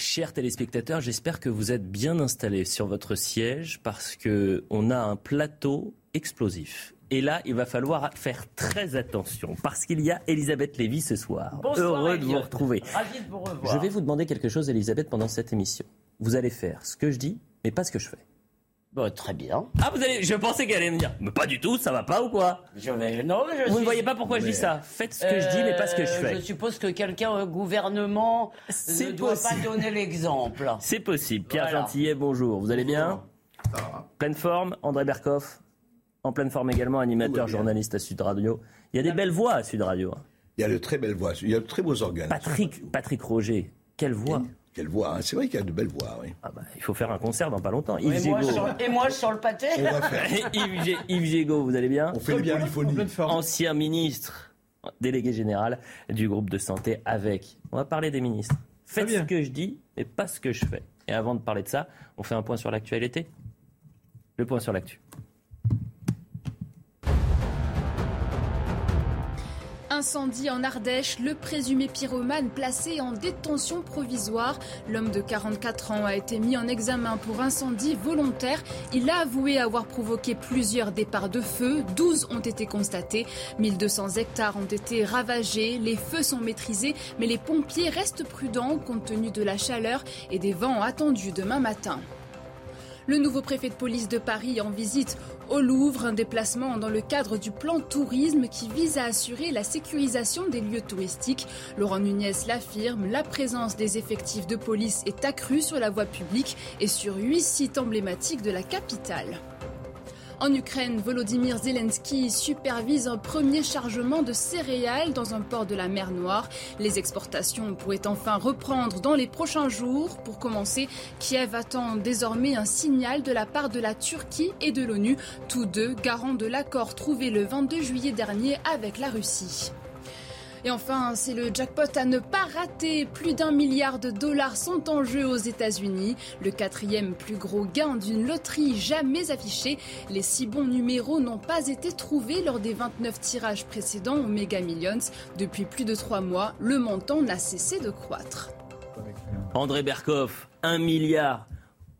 Chers téléspectateurs, j'espère que vous êtes bien installés sur votre siège parce que on a un plateau explosif. Et là, il va falloir faire très attention parce qu'il y a Elisabeth Lévy ce soir. Bonsoir, Heureux de vous retrouver. Ravi de vous revoir. Je vais vous demander quelque chose, Elisabeth, pendant cette émission. Vous allez faire ce que je dis, mais pas ce que je fais. Bon, très bien. Ah, vous allez, je pensais qu'elle allait me dire, mais pas du tout, ça va pas ou quoi? Je vais. Non, mais je Vous ne voyez pas pourquoi je dis ça Faites ce que je dis, mais pas ce que je Euh, fais. Je suppose que quelqu'un au gouvernement ne doit possible. pas donner l'exemple. C'est possible. Pierre Voilà. Gentillet, bonjour. Vous allez bien? Pleine forme. André Berkoff, en pleine forme également, animateur, journaliste à Sud Radio. Il y a des belles voix à Sud Radio. Il y a de très belles voix, il y a de très beaux organes. Patrick, Patrick Roger, quelle voix? Quelle voix, hein. c'est vrai qu'il y a de belles voix, oui. Ah bah, Il faut faire un concert dans pas longtemps. Et moi, sur, et moi, sur le pâté On va faire, Yves, Gé- Yves Gégaud, vous allez bien on fait une polyphonie. Ancien ministre, délégué général du groupe de santé avec. On va parler des ministres. Faites ce que je dis, mais pas ce que je fais. Et avant de parler de ça, on fait un point sur l'actualité. Le point sur l'actu. Incendie en Ardèche, le présumé pyromane placé en détention provisoire. L'homme de 44 ans a été mis en examen pour incendie volontaire. Il a avoué avoir provoqué plusieurs départs de feu. 12 ont été constatés. 1200 hectares ont été ravagés. Les feux sont maîtrisés, mais les pompiers restent prudents compte tenu de la chaleur et des vents attendus demain matin. Le nouveau préfet de police de Paris en visite au Louvre, un déplacement dans le cadre du plan tourisme qui vise à assurer la sécurisation des lieux touristiques. Laurent Nunez l'affirme, la présence des effectifs de police est accrue sur la voie publique et sur huit sites emblématiques de la capitale. En Ukraine, Volodymyr Zelensky supervise un premier chargement de céréales dans un port de la mer Noire. Les exportations pourraient enfin reprendre dans les prochains jours. Pour commencer, Kiev attend désormais un signal de la part de la Turquie et de l'ONU, tous deux garants de l'accord trouvé le 22 juillet dernier avec la Russie. Et enfin, c'est le jackpot à ne pas rater. Plus d'un milliard de dollars sont en jeu aux États-Unis. Le quatrième plus gros gain d'une loterie jamais affichée. Les six bons numéros n'ont pas été trouvés lors des 29 tirages précédents au Mega Millions. Depuis plus de trois mois, le montant n'a cessé de croître. André Berkoff, un milliard.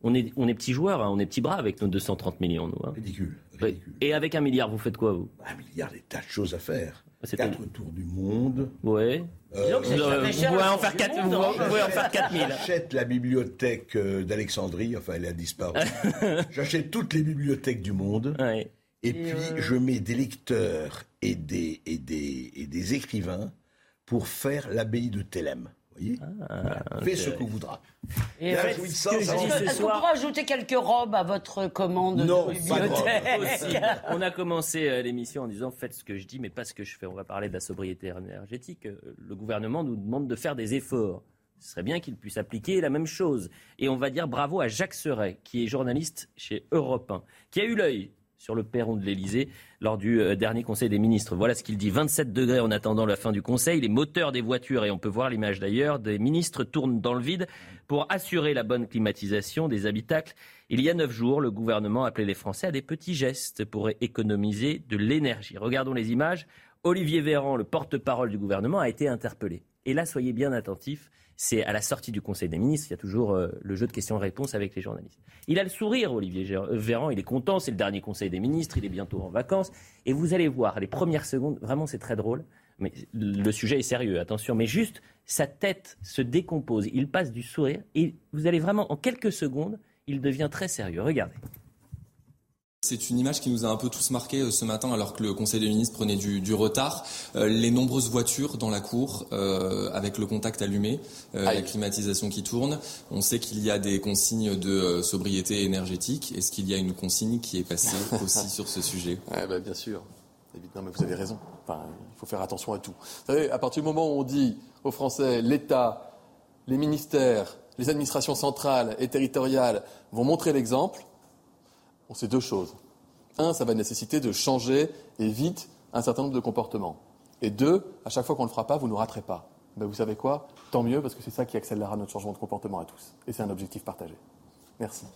On est, on est petits joueurs, hein, on est petits bras avec nos 230 millions, nous. hein. Ridicule, Ouais. ridicule. Et avec un milliard, vous faites quoi, vous? Un milliard, des tas de choses à faire. C'est Quatre tours du monde. Ouais. Euh, c'est Vous, euh, pouvez en tour faire du 4 monde, vous, hein. vous pouvez en faire 4000. J'achète la bibliothèque euh, d'Alexandrie, enfin elle a disparu. J'achète toutes les bibliothèques du monde. Ouais. Et puis je mets des lecteurs et des, et des, et des écrivains pour faire l'abbaye de Thélème. Voyez Voilà. Fais ce que voudras. Et que je Est-ce qu'on soir- pourra ajouter quelques robes à votre commande Non, de pas de robes. bibliothèque On a commencé euh, l'émission en disant faites ce que je dis, mais pas ce que je fais. On va parler de la sobriété énergétique. Euh, Le gouvernement nous demande de faire des efforts. Ce serait bien qu'il puisse appliquer la même chose. Et on va dire bravo à Jacques Serret, qui est journaliste chez Europe 1, qui a eu l'œil sur le perron de l'Elysée lors du euh, dernier Conseil des ministres. Voilà ce qu'il dit. 27 degrés en attendant la fin du Conseil. Les moteurs des voitures, et on peut voir l'image d'ailleurs, des ministres tournent dans le vide pour assurer la bonne climatisation des habitacles. Il y a neuf jours, le gouvernement appelait les Français à des petits gestes pour économiser de l'énergie. Regardons les images. Olivier Véran, le porte-parole du gouvernement, a été interpellé. Et là, soyez bien attentifs. C'est à la sortie du Conseil des ministres, il y a toujours euh, le jeu de questions-réponses avec les journalistes. Il a le sourire, Olivier euh, Véran, il est content, c'est le dernier Conseil des ministres, il est bientôt en vacances. Et vous allez voir, les premières secondes, vraiment c'est très drôle, mais le sujet est sérieux, attention, mais juste, sa tête se décompose, il passe du sourire, et vous allez vraiment, en quelques secondes, il devient très sérieux. Regardez. C'est une image qui nous a un peu tous marqués euh, ce matin alors que le Conseil des ministres prenait du, du retard. Euh, les nombreuses voitures dans la cour euh, avec le contact allumé, euh, la climatisation qui tourne. On sait qu'il y a des consignes de sobriété énergétique. Est-ce qu'il y a une consigne qui est passée aussi sur ce sujet? Ouais, bah, bien sûr. Évidemment, mais vous avez raison. Enfin, il faut faire attention à tout. Vous savez, à partir du moment où on dit aux Français, l'État, les ministères, les administrations centrales et territoriales vont montrer l'exemple, on sait deux choses. Un, ça va nécessiter de changer et vite un certain nombre de comportements. Et deux, à chaque fois qu'on ne le fera pas, vous ne nous raterez pas. Ben, vous savez quoi? Tant mieux, parce que c'est ça qui accélérera notre changement de comportement à tous. Et c'est un objectif partagé. Merci.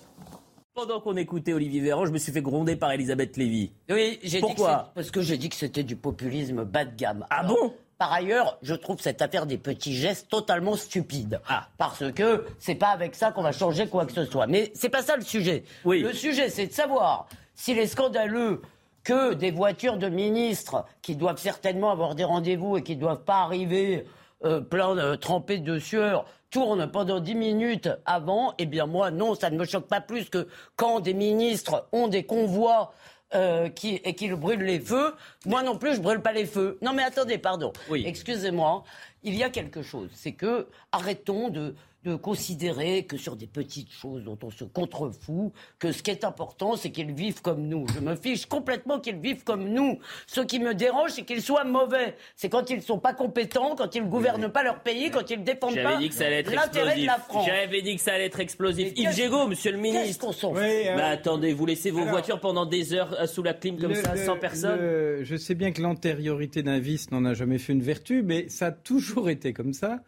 Pendant qu'on écoutait Olivier Véran, je me suis fait gronder par Elisabeth Lévy. Oui, j'ai dit que Pourquoi? c'est- Parce que j'ai dit que c'était du populisme bas de gamme. Ah Alors, bon? Par ailleurs, je trouve cette affaire des petits gestes totalement stupide. Ah. Parce que c'est pas avec ça qu'on va changer quoi que ce soit. Mais c'est pas ça le sujet. Oui. Le sujet, c'est de savoir s'il est scandaleux que des voitures de ministres qui doivent certainement avoir des rendez-vous et qui ne doivent pas arriver euh, plein de, trempés de sueur tournent pendant 10 minutes avant, eh bien moi non, ça ne me choque pas plus que quand des ministres ont des convois euh, qui, et qu'ils brûlent les feux, moi non plus je brûle pas les feux. Non mais attendez, pardon. Oui. Excusez-moi, il y a quelque chose, c'est que arrêtons de, de considérer que sur des petites choses dont on se contrefout, que ce qui est important, c'est qu'ils vivent comme nous. Je me fiche complètement qu'ils vivent comme nous. Ce qui me dérange, c'est qu'ils soient mauvais. C'est quand ils sont pas compétents, quand ils gouvernent pas leur pays, quand ils défendent pas l'intérêt de la France. J'avais dit que ça allait être explosif. Mais Yves qu'est-ce- Gégaud, monsieur le Qu'est-ce ministre. qu'on s'en fout Oui, euh, Bah attendez, vous laissez vos alors- voitures pendant des heures euh, sous la clim comme le- ça, le- sans personne le- je sais bien que l'antériorité d'un vice n'en a jamais fait une vertu, mais ça a toujours été comme ça.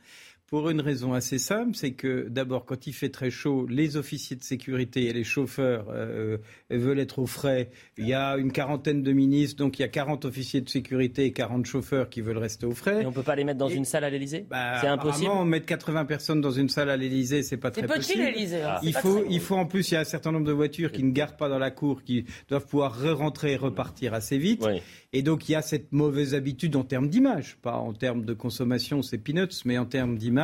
Pour une raison assez simple, c'est que d'abord, quand il fait très chaud, les officiers de sécurité et les chauffeurs euh, veulent être au frais. Il y a une quarantaine de ministres, donc il y a 40 officiers de sécurité et 40 chauffeurs qui veulent rester au frais. Et on peut pas les mettre dans Et- une salle à l'Elysée Bah, C'est impossible? apparemment, mettre 80 personnes dans une salle à l'Élysée, c'est pas C'est très petit possible. l'Élysée. hein, c'est Il pas faut, il faut en plus, il y a un certain nombre de voitures qui ne garent pas dans la cour, qui doivent pouvoir re-rentrer et repartir assez vite. Oui. Et donc il y a cette mauvaise habitude en termes d'image, pas en termes de consommation, c'est peanuts, mais en termes d'image,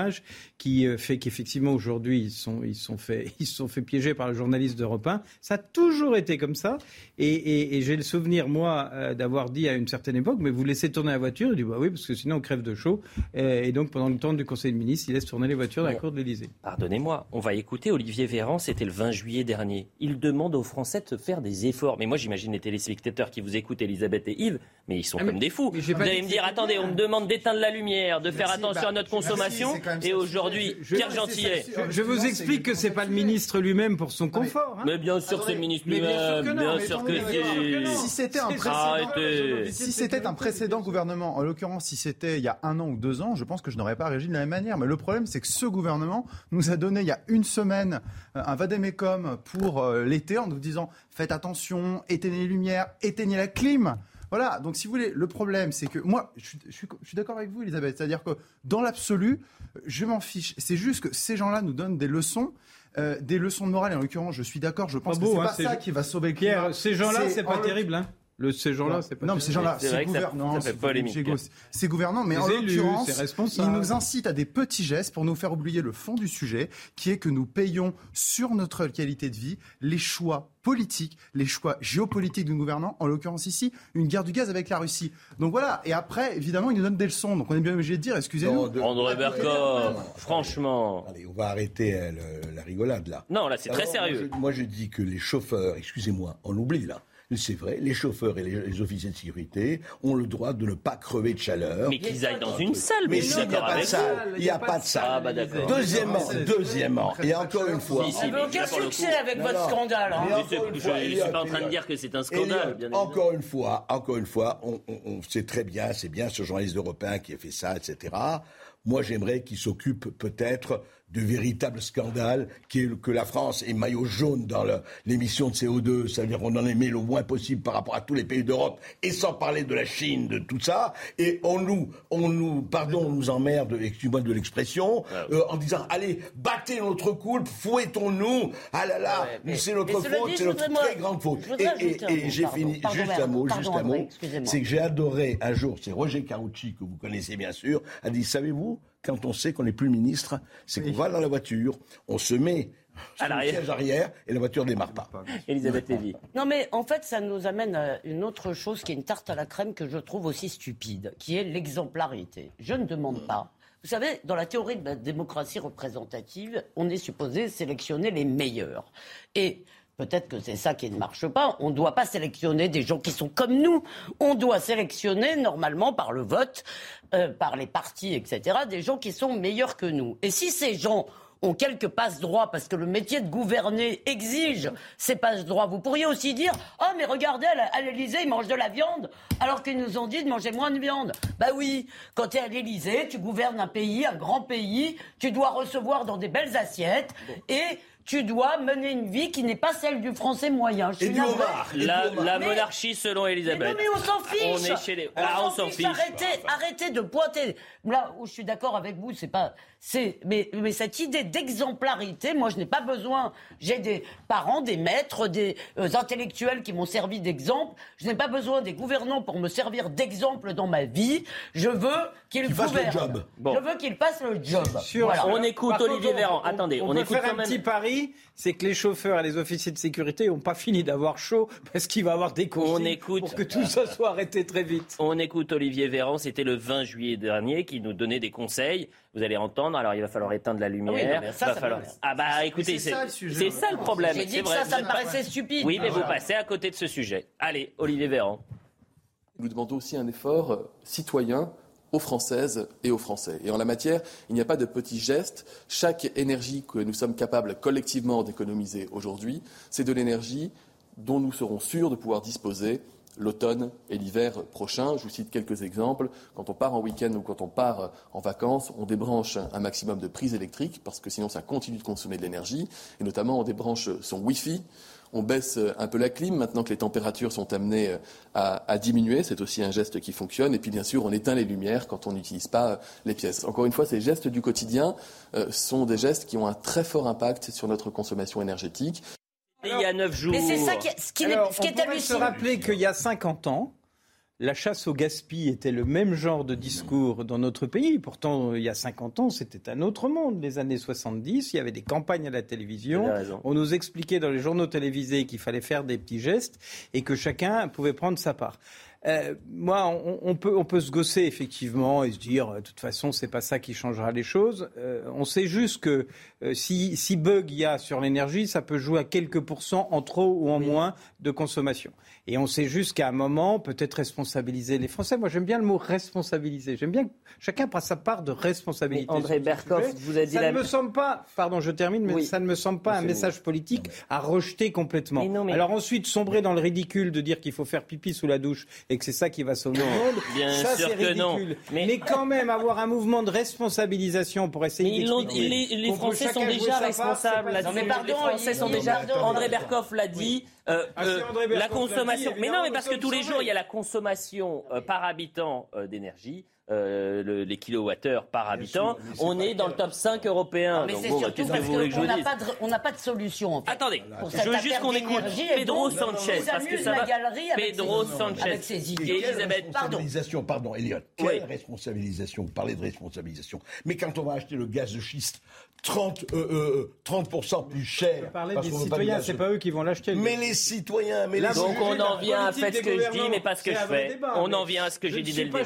qui euh, fait qu'effectivement aujourd'hui ils sont, ils sont fait, ils se sont fait piéger par le journaliste d'Europe 1. Ça a toujours été comme ça. Et, et- et j'ai le souvenir moi euh, d'avoir dit à une certaine époque, mais vous laissez tourner la voiture. Il dit bah oui parce que sinon on crève de chaud. Et donc pendant le temps du Conseil de ministres, il laisse tourner les voitures dans la cour de l'Élysée. Pardonnez-moi, on va écouter Olivier Véran, c'était le 20 juillet dernier. Il demande aux Français de faire des efforts. Mais moi, j'imagine les téléspectateurs qui vous écoutent, Elisabeth et Yves, mais ils sont Ah, mais- comme des fous. Vous allez me dire, attendez, on me demande d'éteindre la lumière, de faire Merci, attention bah, à notre merci, consommation. C'est quand même et aujourd'hui, Je- Pierre Gentillet. Je vous explique que c'est pas le ministre lui-même pour son confort. hein. Mais bien sûr que c'est le ministre Mais bien sûr lui-même, que non, bien mais sûr que mais bien sûr que c'est. Si c'était un précédent, si c'était un précédent gouvernement, en l'occurrence si c'était il y a un an ou deux ans, je pense que je n'aurais pas réagi de la même manière. Mais le problème, c'est que ce gouvernement nous a donné il y a une semaine euh, un vadémécum pour euh, l'été en nous disant faites attention, éteignez les lumières, éteignez la clim. Voilà, donc si vous voulez, le problème, c'est que moi, je suis, je suis- je suis d'accord avec vous, Elisabeth, c'est-à-dire que dans l'absolu, je m'en fiche. C'est juste que ces gens-là nous donnent des leçons. euh, des leçons de morale, et en l'occurrence, je suis d'accord, je pense Pas que c'est hein, pas ça qui va sauver le climat. Pierre, ces gens-là, c'est pas terrible. Hein. Le, ces gens-là, c'est pas non, mais ces gens-là, C'est c'est vrai que ça- gouvernant, ça fait c'est polémique. Diego, c'est gouvernant, mais Les en l'occurrence, ils nous incitent à des petits gestes pour nous faire oublier le fond du sujet, qui est que nous payons sur notre qualité de vie les choix politiques, les choix géopolitiques d'un gouvernant, en l'occurrence ici, une guerre du gaz avec la Russie. Donc voilà, et après, évidemment, ils nous donnent des leçons, donc on est bien obligé de dire, excusez-nous. De- André Bercoq, Non. franchement. Allez, on va arrêter euh, le- la rigolade là. Non, là, c'est très Alors, sérieux. Moi je, moi, je dis que les chauffeurs, excusez-moi, on l'oublie là. C'est vrai, les chauffeurs et les, les officiers de sécurité ont le droit de ne pas crever de chaleur. Mais qu'ils aillent dans une salle, Mais mais s'il n'y a pas de salle, il n'y a pas de salle. Ah, bah d'accord. Deuxièmement, deuxièmement, et encore une fois, Si, veut aucun succès avec Non, votre scandale. hein. Mais Mais je fois, ne suis pas en train de dire que c'est un scandale, bien encore une fois, encore une fois, on, on- on sait très bien, c'est bien ce journaliste européen qui a fait ça, etc. Moi, j'aimerais qu'il s'occupe peut-être du véritable scandale qui est que la France est maillot jaune dans l'émission de CO2, c'est-à-dire qu'on en émet le moins possible par rapport à tous les pays d'Europe, et sans parler de la Chine, de tout ça, et on nous, on nous, pardon, on nous emmerde, excuse-moi de l'expression, euh, en disant, allez, battez notre coulpe, fouettons-nous, ah là là, Ouais, c'est notre faute, c'est notre très grande faute. Et, j'ai fini, pardon, juste un mot, pardon, juste un mot, c'est que j'ai adoré un jour, c'est Roger Carucci, que vous connaissez bien sûr, a dit, savez-vous, quand on sait qu'on n'est plus ministre, c'est qu'on va dans la voiture, on se met sur À le l'arrière. siège arrière et la voiture démarre pas. Elisabeth Lévy. Non, mais en fait, ça nous amène à une autre chose qui est une tarte à la crème que je trouve aussi stupide, qui est l'exemplarité. Je ne demande pas. Vous savez, dans la théorie de la démocratie représentative, on est supposé sélectionner les meilleurs. Et Peut-être que c'est ça qui ne marche pas. On ne doit pas sélectionner des gens qui sont comme nous. On doit sélectionner normalement par le vote, euh, par les partis, etc., des gens qui sont meilleurs que nous. Et si ces gens ont quelques passes droits parce que le métier de gouverner exige ces passes droits. Vous pourriez aussi dire Oh, mais regardez, à l'Elysée, ils mangent de la viande alors qu'ils nous ont dit de manger moins de viande. Bah oui, quand tu es à l'Elysée, tu gouvernes un pays, un grand pays, tu dois recevoir dans des belles assiettes et tu dois mener une vie qui n'est pas celle du français moyen. et du homard. La, la monarchie selon Elisabeth. Mais, non, mais on s'en fiche. On est chez les. Ah, on s'en fiche. Arrêtez, arrêtez de pointer. Là où je suis d'accord avec vous, c'est pas. C'est, mais, mais cette idée d'exemplarité, moi, je n'ai pas besoin. J'ai des parents, des maîtres, des euh, intellectuels qui m'ont servi d'exemple. Je n'ai pas besoin des gouvernants pour me servir d'exemple dans ma vie. Je veux qu'ils fassent le job. Je veux qu'ils fassent le job. On écoute Olivier Véran. Attendez, on, on peut écoute faire quand un même. petit pari c'est que les chauffeurs et les officiers de sécurité n'ont pas fini d'avoir chaud parce qu'il va y avoir des consignes On écoute. pour que tout ça soit arrêté très vite. On écoute Olivier Véran, c'était le 20 juillet dernier, qui nous donnait des conseils. Vous allez entendre, alors il va falloir éteindre la lumière. Ah oui, non, ça, va ça falloir... Ah bah écoutez, c'est ça, le sujet, c'est en ça fait. le problème. J'ai dit que vrai. ça, ça me paraissait stupide. Oui, mais Ah, vous voilà. passez à côté de ce sujet. Allez, Olivier Véran. Nous demandons aussi un effort euh, citoyen aux Françaises et aux Français. Et en la matière, il n'y a pas de petits gestes. Chaque énergie que nous sommes capables collectivement d'économiser aujourd'hui, c'est de l'énergie dont nous serons sûrs de pouvoir disposer l'automne et l'hiver prochain. Je vous cite quelques exemples. Quand on part en week-end ou quand on part en vacances, on débranche un maximum de prises électriques parce que sinon ça continue de consommer de l'énergie. Et notamment, on débranche son Wi-Fi. On baisse un peu la clim maintenant que les températures sont amenées à, à diminuer. C'est aussi un geste qui fonctionne. Et puis, bien sûr, on éteint les lumières quand on n'utilise pas les pièces. Encore une fois, ces gestes du quotidien euh, sont des gestes qui ont un très fort impact sur notre consommation énergétique. Il y a neuf jours. Mais c'est ça qui, ce qui, ce qui on est se rappeler qu'il y a 50 ans, la chasse au gaspille était le même genre de discours dans notre pays. Pourtant, il y a 50 ans, c'était un autre monde. Les années 70, il y avait des campagnes à la télévision. On nous expliquait dans les journaux télévisés qu'il fallait faire des petits gestes et que chacun pouvait prendre sa part. Euh, moi, on, on peut, on peut se gosser effectivement et se dire, euh, de toute façon, c'est pas ça qui changera les choses. Euh, on sait juste que euh, si, si bug il y a sur l'énergie, ça peut jouer à quelques pourcents en trop ou en moins de consommation. Et on sait juste qu'à un moment, peut-être responsabiliser les Français. Moi, j'aime bien le mot responsabiliser. J'aime bien que chacun prenne sa part de responsabilité. Mais André Berkoff vous a dit ça la- ne me semble pas, pardon, je termine, mais Oui. ça ne me semble pas un message politique à rejeter complètement. Mais non, mais- Alors ensuite, sombrer dans le ridicule de dire qu'il faut faire pipi sous la douche et que c'est ça qui va sauver le monde, bien ça sûr c'est que non. ridicule. Mais- Mais... quand même avoir un mouvement de responsabilisation pour essayer Mais d'expliquer les, les Français sont déjà responsables c'est pas- là-dessus. Non, mais pardon, les Français sont déjà. André Berkoff l'a dit. euh, Ah, euh, la dit, consommation. mais non, mais parce que tous les jours, il y a la consommation euh, par habitant euh, d'énergie. Euh, le- les kilowattheures par habitant, on est dans le top 5 européen. Mais Donc c'est bon, bah, surtout parce qu'on n'a pas, de- on n'a pas de solution. En fait. Attendez, Pour je veux juste qu'on écoute Pedro donc, Sanchez parce que ça va. Pedro ses- Sanchez avec ses idées. et Elisabeth. Pardon. responsabilisation, pardon, Elliot, quelle Oui. responsabilisation, vous parlez de responsabilisation. Mais quand on va acheter le gaz de schiste 30, euh, euh, 30% plus cher. Parler des citoyens, c'est pas eux qui vont l'acheter. Mais les citoyens, mais Là, Donc on en vient à faire ce que je dis, mais pas ce que je fais. On mais en vient à ce que j'ai dit dès le début.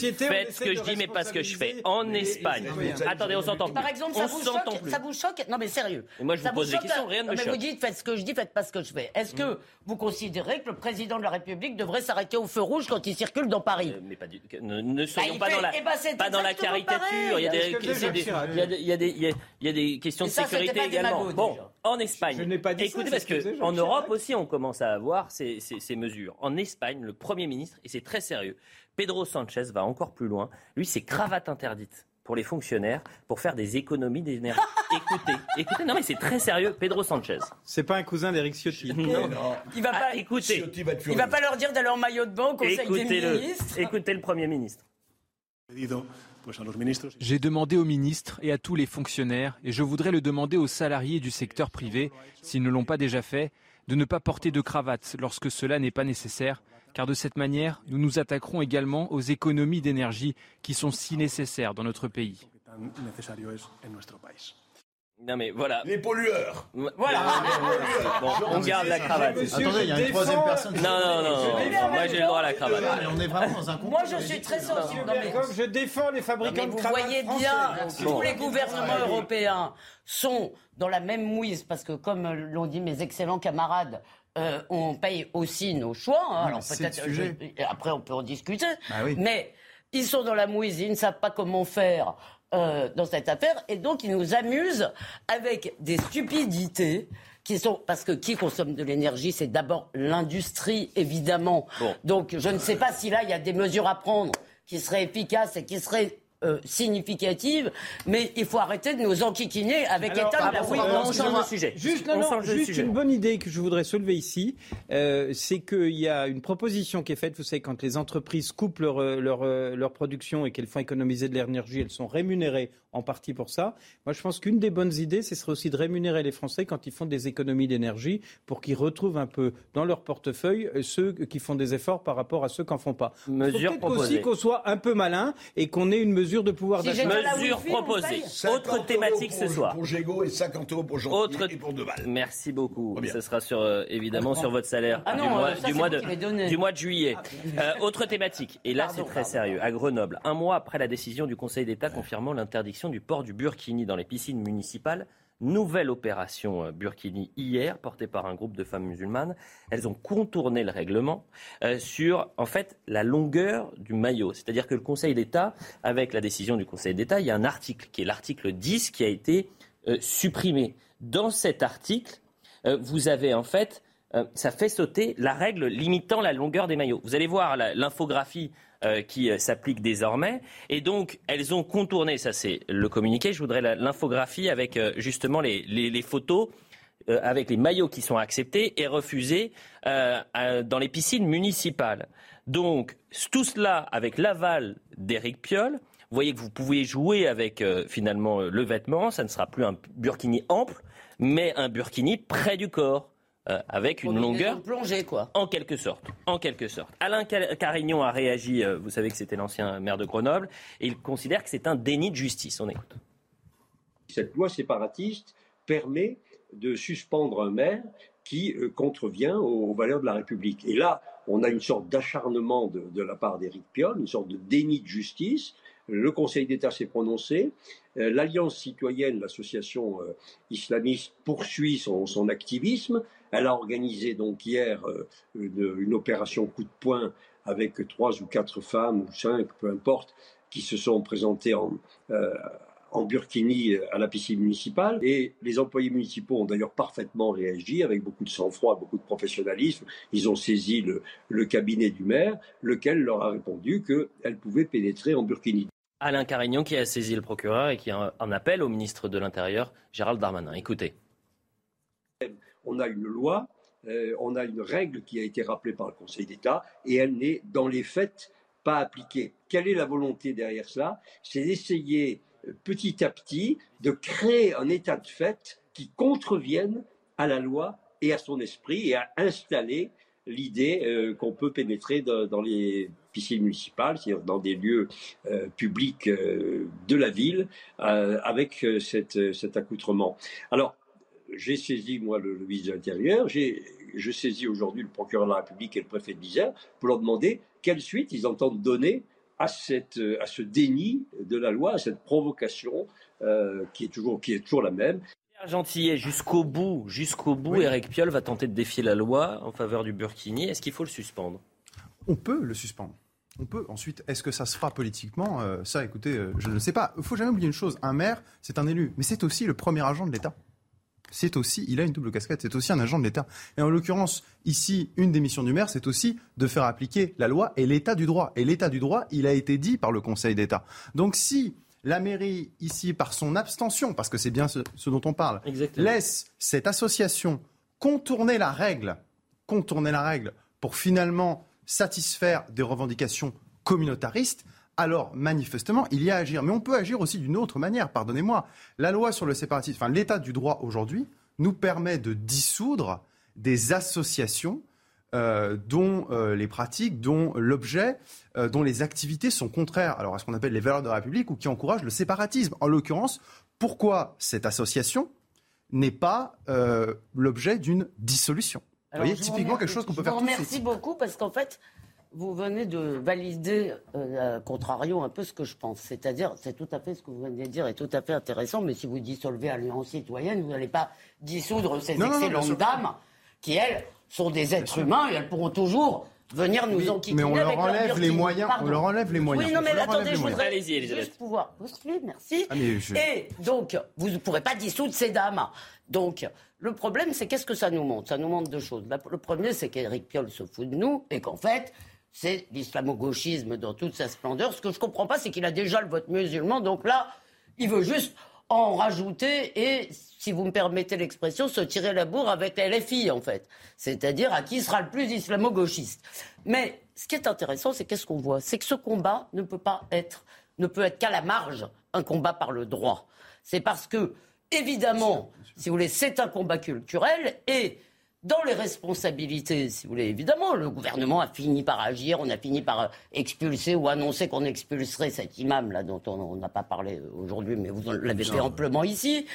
Société. Faites ce que je dis, mais pas ce que je fais. En Espagne. Attendez, on s'entend Par exemple, ça vous, choque, plus. ça vous choque? Non, mais sérieux. Moi, je vous pose des questions, rien ne non, me mais choque. vous dites, faites ce que je dis, faites pas ce que je fais. Est-ce que vous considérez que le président de la République devrait s'arrêter au feu rouge quand il circule dans Paris? Euh, mais pas du, ne, ne soyons il pas fait- dans la, eh ben, pas dans la caricature. Il y a des, il y a questions de ça, sécurité également. Bon, déjà. en Espagne. Je n'ai pas dit ça, Écoutez, parce ce que en Europe aussi, on commence à avoir ces, ces- ces mesures. En Espagne, le Premier ministre, et c'est très sérieux, Pedro Sanchez va encore plus loin. Lui, c'est cravate interdite pour les fonctionnaires pour faire des économies d'énergie. écoutez, écoutez, non mais c'est très sérieux, Pedro Sanchez. C'est pas un cousin d'Éric Ciotti. Non, Non. Il va Ah, pas, écoutez, Ciotti va il va pas leur dire d'aller en maillot de bain au Conseil des écoutez-le, ministres. écoutez le Premier ministre. J'ai demandé aux ministres et à tous les fonctionnaires, et je voudrais le demander aux salariés du secteur privé, s'ils ne l'ont pas déjà fait, de ne pas porter de cravate lorsque cela n'est pas nécessaire, car de cette manière, nous nous attaquerons également aux économies d'énergie qui sont si nécessaires dans notre pays. Non mais voilà. Les pollueurs. Voilà. Bon, on garde la cravate. Attendez, il y a une troisième personne. Non, non, non. Moi, j'ai le droit à la cravate. Mais on est vraiment dans un. Moi, je suis très sensible. Non, mais- Comme je défends les fabricants mais de vous cravates voyez français. bien, tous les gouvernements européens sont dans la même mouise parce que, comme l'ont dit mes excellents camarades, euh, on paye aussi nos choix. hein. Alors peut-être après on peut en discuter. Bah oui. Mais ils sont dans la mouise, ils ne savent pas comment faire euh, dans cette affaire et donc ils nous amusent avec des stupidités. Qui sont, parce que qui consomme de l'énergie, c'est d'abord l'industrie, évidemment. Bon. Donc je ne sais pas si là, il y a des mesures à prendre qui seraient efficaces et qui seraient euh, significatives, mais il faut arrêter de nous enquiquiner avec Alors, État de la Oui, pardon, on change de excusez-moi. sujet. Juste, on non, non, change de juste sujet. une bonne idée que je voudrais soulever ici, euh, c'est qu'il y a une proposition qui est faite. Vous savez, quand les entreprises coupent leur, euh, leur, leur production et qu'elles font économiser de l'énergie, elles sont rémunérées en partie pour ça. Moi, je pense qu'une des bonnes idées, ce serait aussi de rémunérer les Français quand ils font des économies d'énergie pour qu'ils retrouvent un peu dans leur portefeuille ceux qui font des efforts par rapport à ceux qui n'en font pas. Il faut Mesure peut-être aussi qu'on soit un peu malin et qu'on ait une mesure de pouvoir Si d'achat. j'ai de la Mesure Wi-Fi, on proposée. paye. 50 Autre thématique ce soir. Pour Gégo et 50 euros pour Jean Autre- et pour Deval. Merci beaucoup. Ce sera sur, euh, évidemment sur votre salaire Ah du, non, mois, euh, ça, du, mois de, du mois juillet. Euh, autre thématique, et là c'est très pardon. sérieux, à Grenoble, un mois après la décision du Conseil d'État confirmant l'interdiction du port du burkini dans les piscines municipales, nouvelle opération euh, burkini hier, portée par un groupe de femmes musulmanes. Elles ont contourné le règlement euh, sur en fait la longueur du maillot. C'est-à-dire que le Conseil d'État, avec la décision du Conseil d'État, il y a un article qui est l'article 10 qui a été euh, supprimé. Dans cet article, vous avez en fait, ça fait sauter la règle limitant la longueur des maillots. Vous allez voir l'infographie euh, qui euh, s'applique désormais. Et donc, elles ont contourné, ça c'est le communiqué, je voudrais l'infographie avec euh, justement les, photos. avec les maillots qui sont acceptés et refusés dans les piscines municipales. Donc, tout cela avec l'aval d'Éric Piolle. Vous voyez que vous pouvez jouer avec finalement le vêtement. Ça ne sera plus un burkini ample, mais un burkini près du corps, euh, avec une longueur plongée, quoi. en quelque sorte. En quelque sorte. Alain Car- Carignon a réagi, euh, vous savez que c'était l'ancien maire de Grenoble, et il considère que c'est un déni de justice. On écoute. Cette loi séparatiste permet de suspendre un maire qui euh, contrevient aux, aux valeurs de la République. Et là, on a une sorte d'acharnement de, de la part d'Éric Piolle, une sorte de déni de justice. Le Conseil d'État s'est prononcé. L'Alliance citoyenne, l'association islamiste, poursuit son, son activisme. Elle a organisé donc hier euh, une, opération coup de poing avec trois ou quatre femmes ou cinq, peu importe, qui se sont présentées en, euh, burkini à la piscine municipale. Et les employés municipaux ont d'ailleurs parfaitement réagi avec beaucoup de sang-froid, beaucoup de professionnalisme. Ils ont saisi le, cabinet du maire, lequel leur a répondu qu'elle pouvait pénétrer en burkini. Alain Carignon qui a saisi le procureur et qui en en appelle au ministre de l'Intérieur, Gérald Darmanin. Écoutez. On a une loi, euh, on a une règle qui a été rappelée par le Conseil d'État et elle n'est dans les faits pas appliquée. Quelle est la volonté derrière cela? C'est d'essayer euh, petit à petit de créer un état de fait qui contrevienne à la loi et à son esprit et à installer l'idée euh, qu'on peut pénétrer dans, les piscines municipales, c'est-à-dire dans des lieux publics de la ville, avec cet accoutrement. Alors, j'ai saisi, moi, le, le ministre de l'Intérieur, j'ai, je saisis aujourd'hui le procureur de la République et le préfet de l'Isère pour leur demander quelle suite ils entendent donner à, cette, à ce déni de la loi, à cette provocation euh, qui, est toujours, qui est toujours la même. Pierre Gentillet, jusqu'au bout, jusqu'au bout, Oui. Éric Piolle va tenter de défier la loi en faveur du burkini. Est-ce qu'il faut le suspendre? On peut le suspendre. On peut. Ensuite, est-ce que ça se fera politiquement? Euh, Ça, écoutez, euh, je ne sais pas. Il faut jamais oublier une chose. Un maire, c'est un élu, mais c'est aussi le premier agent de l'État. C'est aussi, il a une double casquette, c'est aussi un agent de l'État. Et en l'occurrence, ici, une des missions du maire, c'est aussi de faire appliquer la loi et l'état du droit. Et l'état du droit, il a été dit par le Conseil d'État. Donc si la mairie, ici, par son abstention, parce que c'est bien ce, ce dont on parle, Exactement. laisse cette association contourner la règle, contourner la règle pour finalement satisfaire des revendications communautaristes, alors manifestement, il y a à agir. Mais on peut agir aussi d'une autre manière, pardonnez-moi. La loi sur le séparatisme, enfin l'état du droit aujourd'hui, nous permet de dissoudre des associations euh, dont euh, les pratiques, dont l'objet, euh, dont les activités sont contraires alors à ce qu'on appelle les valeurs de la République ou qui encouragent le séparatisme. En l'occurrence, pourquoi cette association n'est pas l'objet d'une dissolution? vous voyez, typiquement quelque chose qu'on peut faire tout de suite. Merci beaucoup parce qu'en fait, vous venez de valider, euh, contrario, un peu ce que je pense. C'est-à-dire, c'est tout à fait ce que vous venez de dire est tout à fait intéressant, mais si vous dissolvez Alliance citoyenne, vous n'allez pas dissoudre ces Non, non, non, bien excellentes dames qui, elles, sont des êtres humains et elles pourront toujours venir nous Oui, enquiquiner mais on leur avec leur enlève les moyens, Pardon. on leur enlève les moyens. Oui, non, mais attendez, je voudrais Allez-y, Elisabeth. juste pouvoir poursuivre, merci. Ah, je- Et donc, vous ne pourrez pas dissoudre ces dames. Donc, le problème, c'est qu'est-ce que ça nous montre? Ça nous montre deux choses. La- Le premier, c'est qu'Éric Piolle se fout de nous et qu'en fait, c'est l'islamo-gauchisme dans toute sa splendeur. Ce que je comprends pas, c'est qu'il a déjà le vote musulman. Donc là, il veut juste en rajouter et, si vous me permettez l'expression, se tirer la bourre avec la LFI, en fait. C'est-à-dire à qui sera le plus islamo-gauchiste. Mais ce qui est intéressant, c'est qu'est-ce qu'on voit? C'est que ce combat ne peut pas être, ne peut être qu'à la marge un combat par le droit. C'est parce que, évidemment, si vous voulez, c'est un combat culturel et dans les responsabilités, si vous voulez, évidemment, le gouvernement a fini par agir, on a fini par euh, expulser ou annoncer qu'on expulserait cet imam là dont on n'a pas parlé aujourd'hui, mais vous l'avez fait amplement ici.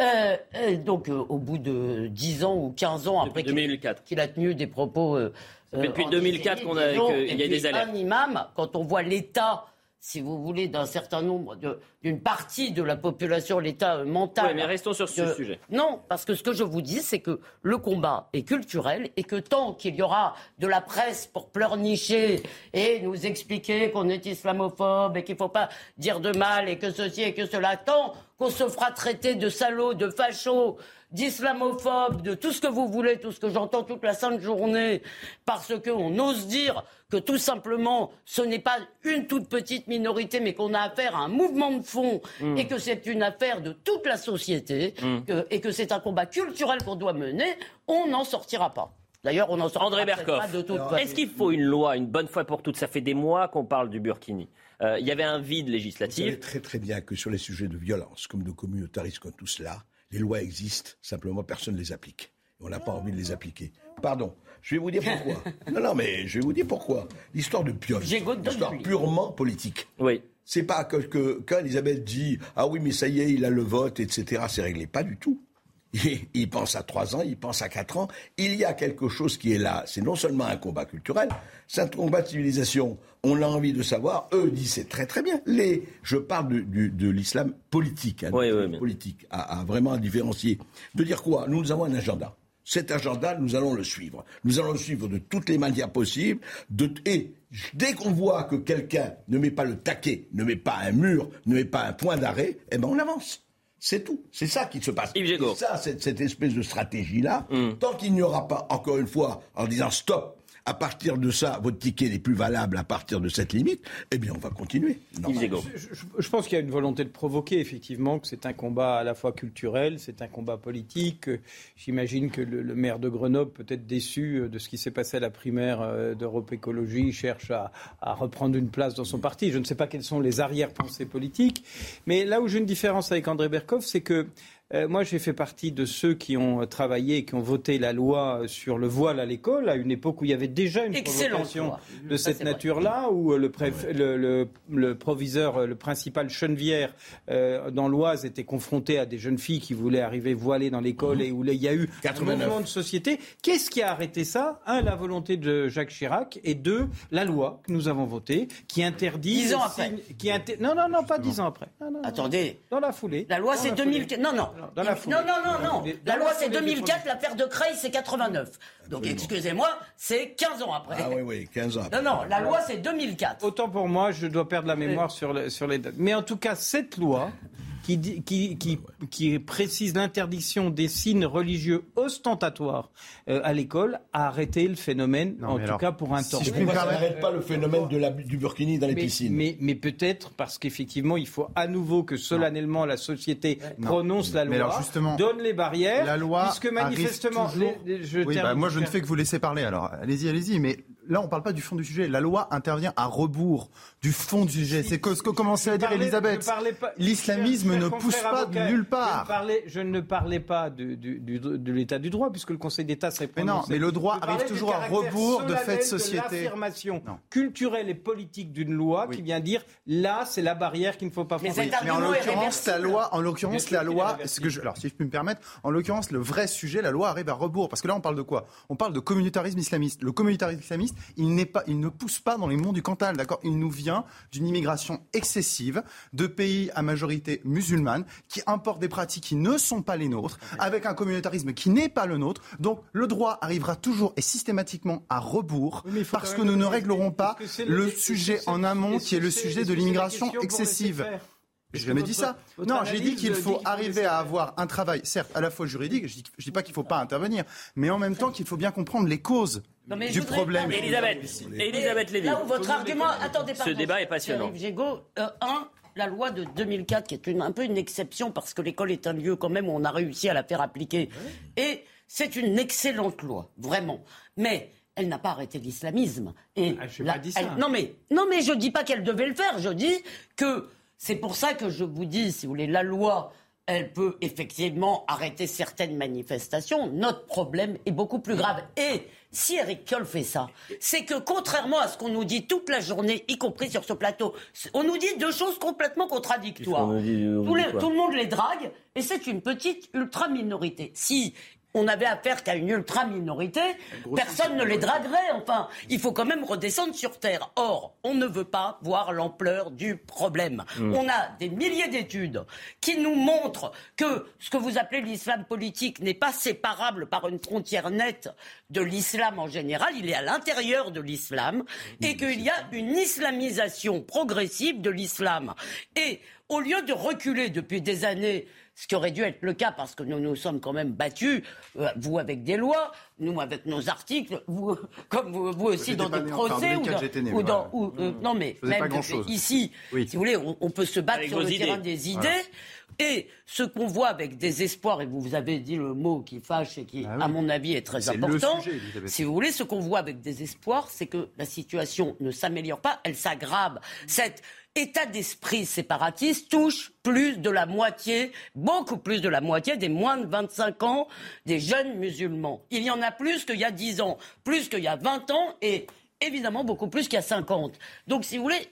Euh, euh, donc, euh, au bout de 10 ans ou 15 ans après qu'il 2004. qu'il a tenu des propos. euh, depuis euh, 2004 qu'on a- qu'il y a des alertes. Un imam, quand on voit l'état, si vous voulez, d'un certain nombre, d'une partie de la population, l'état euh, mental. Ouais, mais restons sur ce de- sujet. Non, parce que ce que je vous dis, c'est que le combat est culturel et que tant qu'il y aura de la presse pour pleurnicher et nous expliquer qu'on est islamophobe et qu'il ne faut pas dire de mal et que ceci et que cela, tant qu'on se fera traiter de salauds, de fachos, d'islamophobes, de tout ce que vous voulez, tout ce que j'entends toute la sainte journée, parce qu'on ose dire que tout simplement ce n'est pas une toute petite minorité, mais qu'on a affaire à un mouvement de fond Mm. et que c'est une affaire de toute la société que- et que c'est un combat culturel qu'on doit mener, on n'en sortira pas. D'ailleurs, on n'en sortira André pas de toute façon. est-ce qu'il faut une loi une bonne fois pour toutes Ça fait des mois qu'on parle du Burkini? Euh, Il y avait un vide Vous législatif. savez très très bien que sur les sujets de violence, comme de communautarisme, comme tout cela, les lois existent, simplement personne ne les applique. Et on n'a pas envie de les appliquer. Pardon, je vais vous dire pourquoi. non, non, mais je vais vous dire pourquoi. L'histoire de Piolle, c'est J'ai une histoire purement politique. Oui. C'est pas que, que- quand Elisabeth dit Ah oui, mais ça y est, il a le vote, etc., c'est réglé. Pas du tout. Il, pense à trois ans, il pense à quatre ans. Il y a quelque chose qui est là. C'est non seulement un combat culturel, c'est un combat de civilisation. On a envie de savoir. Eux disent c'est très très bien. Les, je parle de, l'islam politique, hein, Oui, oui, politique, à, à vraiment différencier. De dire quoi? Nous, nous avons un agenda. Cet agenda, nous allons le suivre. Nous allons le suivre de toutes les manières possibles. De, et dès qu'on voit que quelqu'un ne met pas le taquet, ne met pas un mur, ne met pas un point d'arrêt, eh ben on avance. C'est tout. C'est ça qui se passe. Et ça, cette, cette espèce de stratégie-là, Hmm. tant qu'il n'y aura pas, encore une fois, en disant stop, à partir de ça, votre ticket n'est plus valable à partir de cette limite, eh bien, on va continuer. Je, je- je pense qu'il y a une volonté de provoquer, effectivement, que c'est un combat à la fois culturel, c'est un combat politique. J'imagine que le, le maire de Grenoble, peut-être déçu euh, de ce qui s'est passé à la primaire euh, d'Europe Écologie, cherche à, à reprendre une place dans son parti. Je ne sais pas quelles sont les arrière-pensées politiques. Mais là où j'ai une différence avec André Berkoff, c'est que euh, moi, j'ai fait partie de ceux qui ont euh, travaillé, qui ont voté la loi sur le voile à l'école, à une époque où il y avait déjà une provocation loi. de cette nature-là, où euh, le, préf- le, le- le proviseur, euh, le principal Chenevière euh, dans l'Oise était confronté à des jeunes filles qui voulaient arriver voilées dans l'école et où là, il y a eu un 89. mouvement de société. Qu'est-ce qui a arrêté ça? Un, la volonté de Jacques Chirac et deux, la loi que nous avons votée qui interdit... Dix ans après. Qui inter- Non, non, non, pas dix ans après. Non, non, non. Attendez. Dans la foulée. La loi, c'est la foulée. 2004. Non, non. Dans la foulée. non, non, non, non. Dans La loi, c'est foulée du 2004. L'affaire de Creil, c'est 89. Donc, excusez-moi, c'est 15 ans après. Ah oui, oui, 15 ans. Non, non, la loi, c'est 2004. Autant pour moi, je dois perdre la mémoire sur, le- sur les dates. Mais en tout cas, cette loi qui, dit- qui, qui, qui précise l'interdiction des signes religieux ostentatoires euh, à l'école a arrêté le phénomène, Non, en tout alors, cas pour un si temps. je puis ça n'arrête pas le phénomène de la, du burkini dans les mais, piscines mais, mais peut-être parce qu'effectivement, il faut à nouveau que solennellement la société Non. prononce la Mais loi, alors, justement, donne les barrières, La loi puisque manifestement, toujours- les- les- je Oui, bah, moi je ne fais que vous laisser parler. Alors allez-y, allez-y. Mais là, on ne parle pas du fond du sujet. La loi intervient à rebours du fond du sujet. C'est ce que commençait à dire Elisabeth. L'islamisme ne pousse pas de nulle part. Je ne parlais, pas de l'état du droit, puisque le Conseil d'État s'est prononcé. Mais non, mais le droit arrive toujours à rebours de fait société. L'affirmation culturelle et politique d'une loi qui vient dire là, c'est la barrière qu'il ne faut pas franchir. Mais, en l'occurrence, la loi, en l'occurrence, la loi, ce que je, alors si je peux me permettre, en l'occurrence, le vrai sujet, la loi arrive à rebours, parce que là, on parle de quoi? On parle de communautarisme islamiste. Le communautarisme islamiste, il n'est pas, il ne pousse pas dans les monts du Cantal, d'accord? Il nous vient d'une immigration excessive de pays à majorité musulmane qui importent des pratiques qui ne sont pas les nôtres, avec un communautarisme qui n'est pas le nôtre. Donc, le droit arrivera toujours et systématiquement à rebours, parce que nous ne réglerons pas le sujet en amont, qui est le sujet de l'immigration excessive. J'ai jamais dit ça. Non, j'ai dit qu'il faut arriver à avoir un travail, certes, à la fois juridique, je dis, dis pas qu'il ne faut pas intervenir, mais en même temps qu'il faut bien comprendre les causes du problème. Elisabeth, Elisabeth Lévy. Là où votre argument, attendez, Ce débat est passionnant. Euh, un, la loi de 2004, qui est une, un peu une exception parce que l'école est un lieu quand même où on a réussi à la faire appliquer. Et c'est une excellente loi, vraiment. Mais elle n'a pas arrêté l'islamisme. Et ah, je dit ça. non mais non mais je dis pas qu'elle devait le faire. Je dis que c'est pour ça que je vous dis, si vous voulez, la loi, elle peut effectivement arrêter certaines manifestations. Notre problème est beaucoup plus grave. Et si Eric Kioll fait ça, c'est que contrairement à ce qu'on nous dit toute la journée, y compris sur ce plateau, on nous dit deux choses complètement contradictoires. tout, le monde les drague et c'est une petite ultra-minorité. Si on avait affaire qu'à une ultra-minorité, personne ne les draguerait. Enfin, il faut quand même redescendre sur Terre. Or, on ne veut pas voir l'ampleur du problème. Hmm. On a des milliers d'études qui nous montrent que ce que vous appelez l'islam politique n'est pas séparable par une frontière nette de l'islam en général. Il est à l'intérieur de l'islam et qu'il y a une islamisation progressive de l'islam. Et au lieu de reculer depuis des années ce qui aurait dû être le cas parce que nous nous sommes quand même battus, euh, vous avec des lois, nous avec nos articles, vous comme vous, aussi dans des procès ou dans, ou euh, non mais même ici, si vous voulez, on, peut se battre sur le terrain des idées. Et ce qu'on voit avec désespoir, et vous avez dit le mot qui fâche et qui, ah à mon avis, est très important, si vous voulez, ce qu'on voit avec désespoir, c'est que la situation ne s'améliore pas, elle s'aggrave. Cette état d'esprit séparatiste touche plus de la moitié, beaucoup plus de la moitié des moins de 25 ans des jeunes musulmans. Il y en a plus qu'il y a 10 ans, plus qu'il y a 20 ans et évidemment beaucoup plus qu'il y a 50. Donc si vous voulez,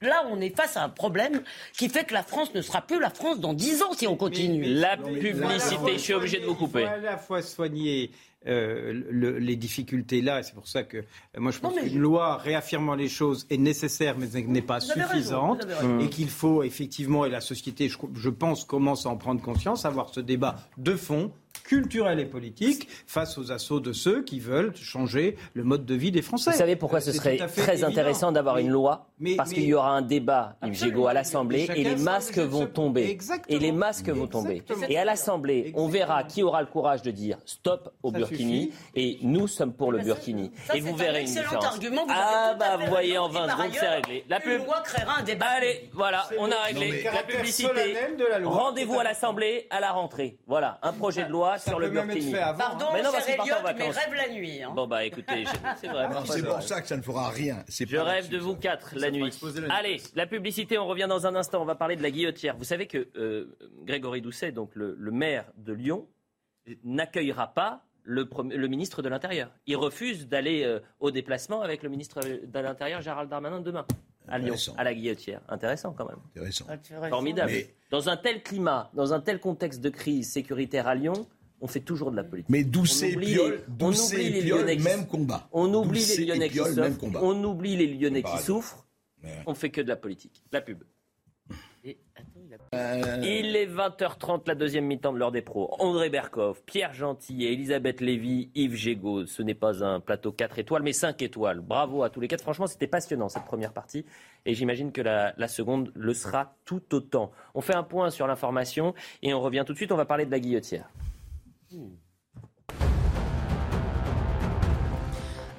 là on est face à un problème qui fait que la France ne sera plus la France dans 10 ans si on continue. la publicité, je suis obligé de vous couper. à la fois soigner euh, les difficultés là. C'est pour ça que euh, moi je pense qu'une loi réaffirmant les choses est nécessaire, mais n'est pas suffisante, et qu'il faut effectivement, et la société, je, je pense, commence à en prendre conscience, avoir ce débat de fond culturelle et politique face aux assauts de ceux qui veulent changer le mode de vie des Français. Vous savez pourquoi ce serait très intéressant d'avoir une loi Parce qu'il y aura un débat, Yves à l'Assemblée et les masques vont tomber. Et les masques vont tomber. Et à l'Assemblée, on verra qui aura le courage de dire stop au Burkini et nous sommes pour le Burkini. Et vous verrez une différence. ah bah vous voyez en 20 secondes c'est réglé. La pub. loi créera un débat. Allez, voilà, on a réglé. La publicité. Rendez-vous à l'Assemblée à la rentrée. Voilà, un projet de loi sur le Burkini. Pardon, mais non, mais rêve la nuit. Hein. Bon bah écoutez, c'est vrai. C'est pour ça que ça ne fera rien. Je rêve de vous quatre la nuit. Allez, la publicité, on revient dans un instant. On va parler de la guillotière. Vous savez que euh, Grégory Doucet, donc le, maire de Lyon, n'accueillera pas le, le, ministre de l'Intérieur. Il refuse d'aller euh, au déplacement avec le ministre de l'Intérieur, Gérald Darmanin, demain à Lyon, à la Guillotière. Intéressant quand même. Intéressant. Formidable. Dans un tel climat, dans un tel contexte de crise sécuritaire à Lyon, on fait toujours de la politique. Mais Doucet et Piolle, on oublie les Lyonnais même combat. On oublie les Lyonnais qui souffrent. On oublie les Lyonnais qui souffrent. On fait que de la politique. La pub. Euh, Il est 20h30, la deuxième mi-temps de l'heure des pros. André Berkoff, Pierre Gentil et Elisabeth Lévy, Yves Gégaud. Ce n'est pas un plateau 4 étoiles, mais 5 étoiles. Bravo à tous les quatre. Franchement, c'était passionnant cette première partie. Et j'imagine que la, seconde le sera tout autant. On fait un point sur l'information et on revient tout de suite. On va parler de la guillotière.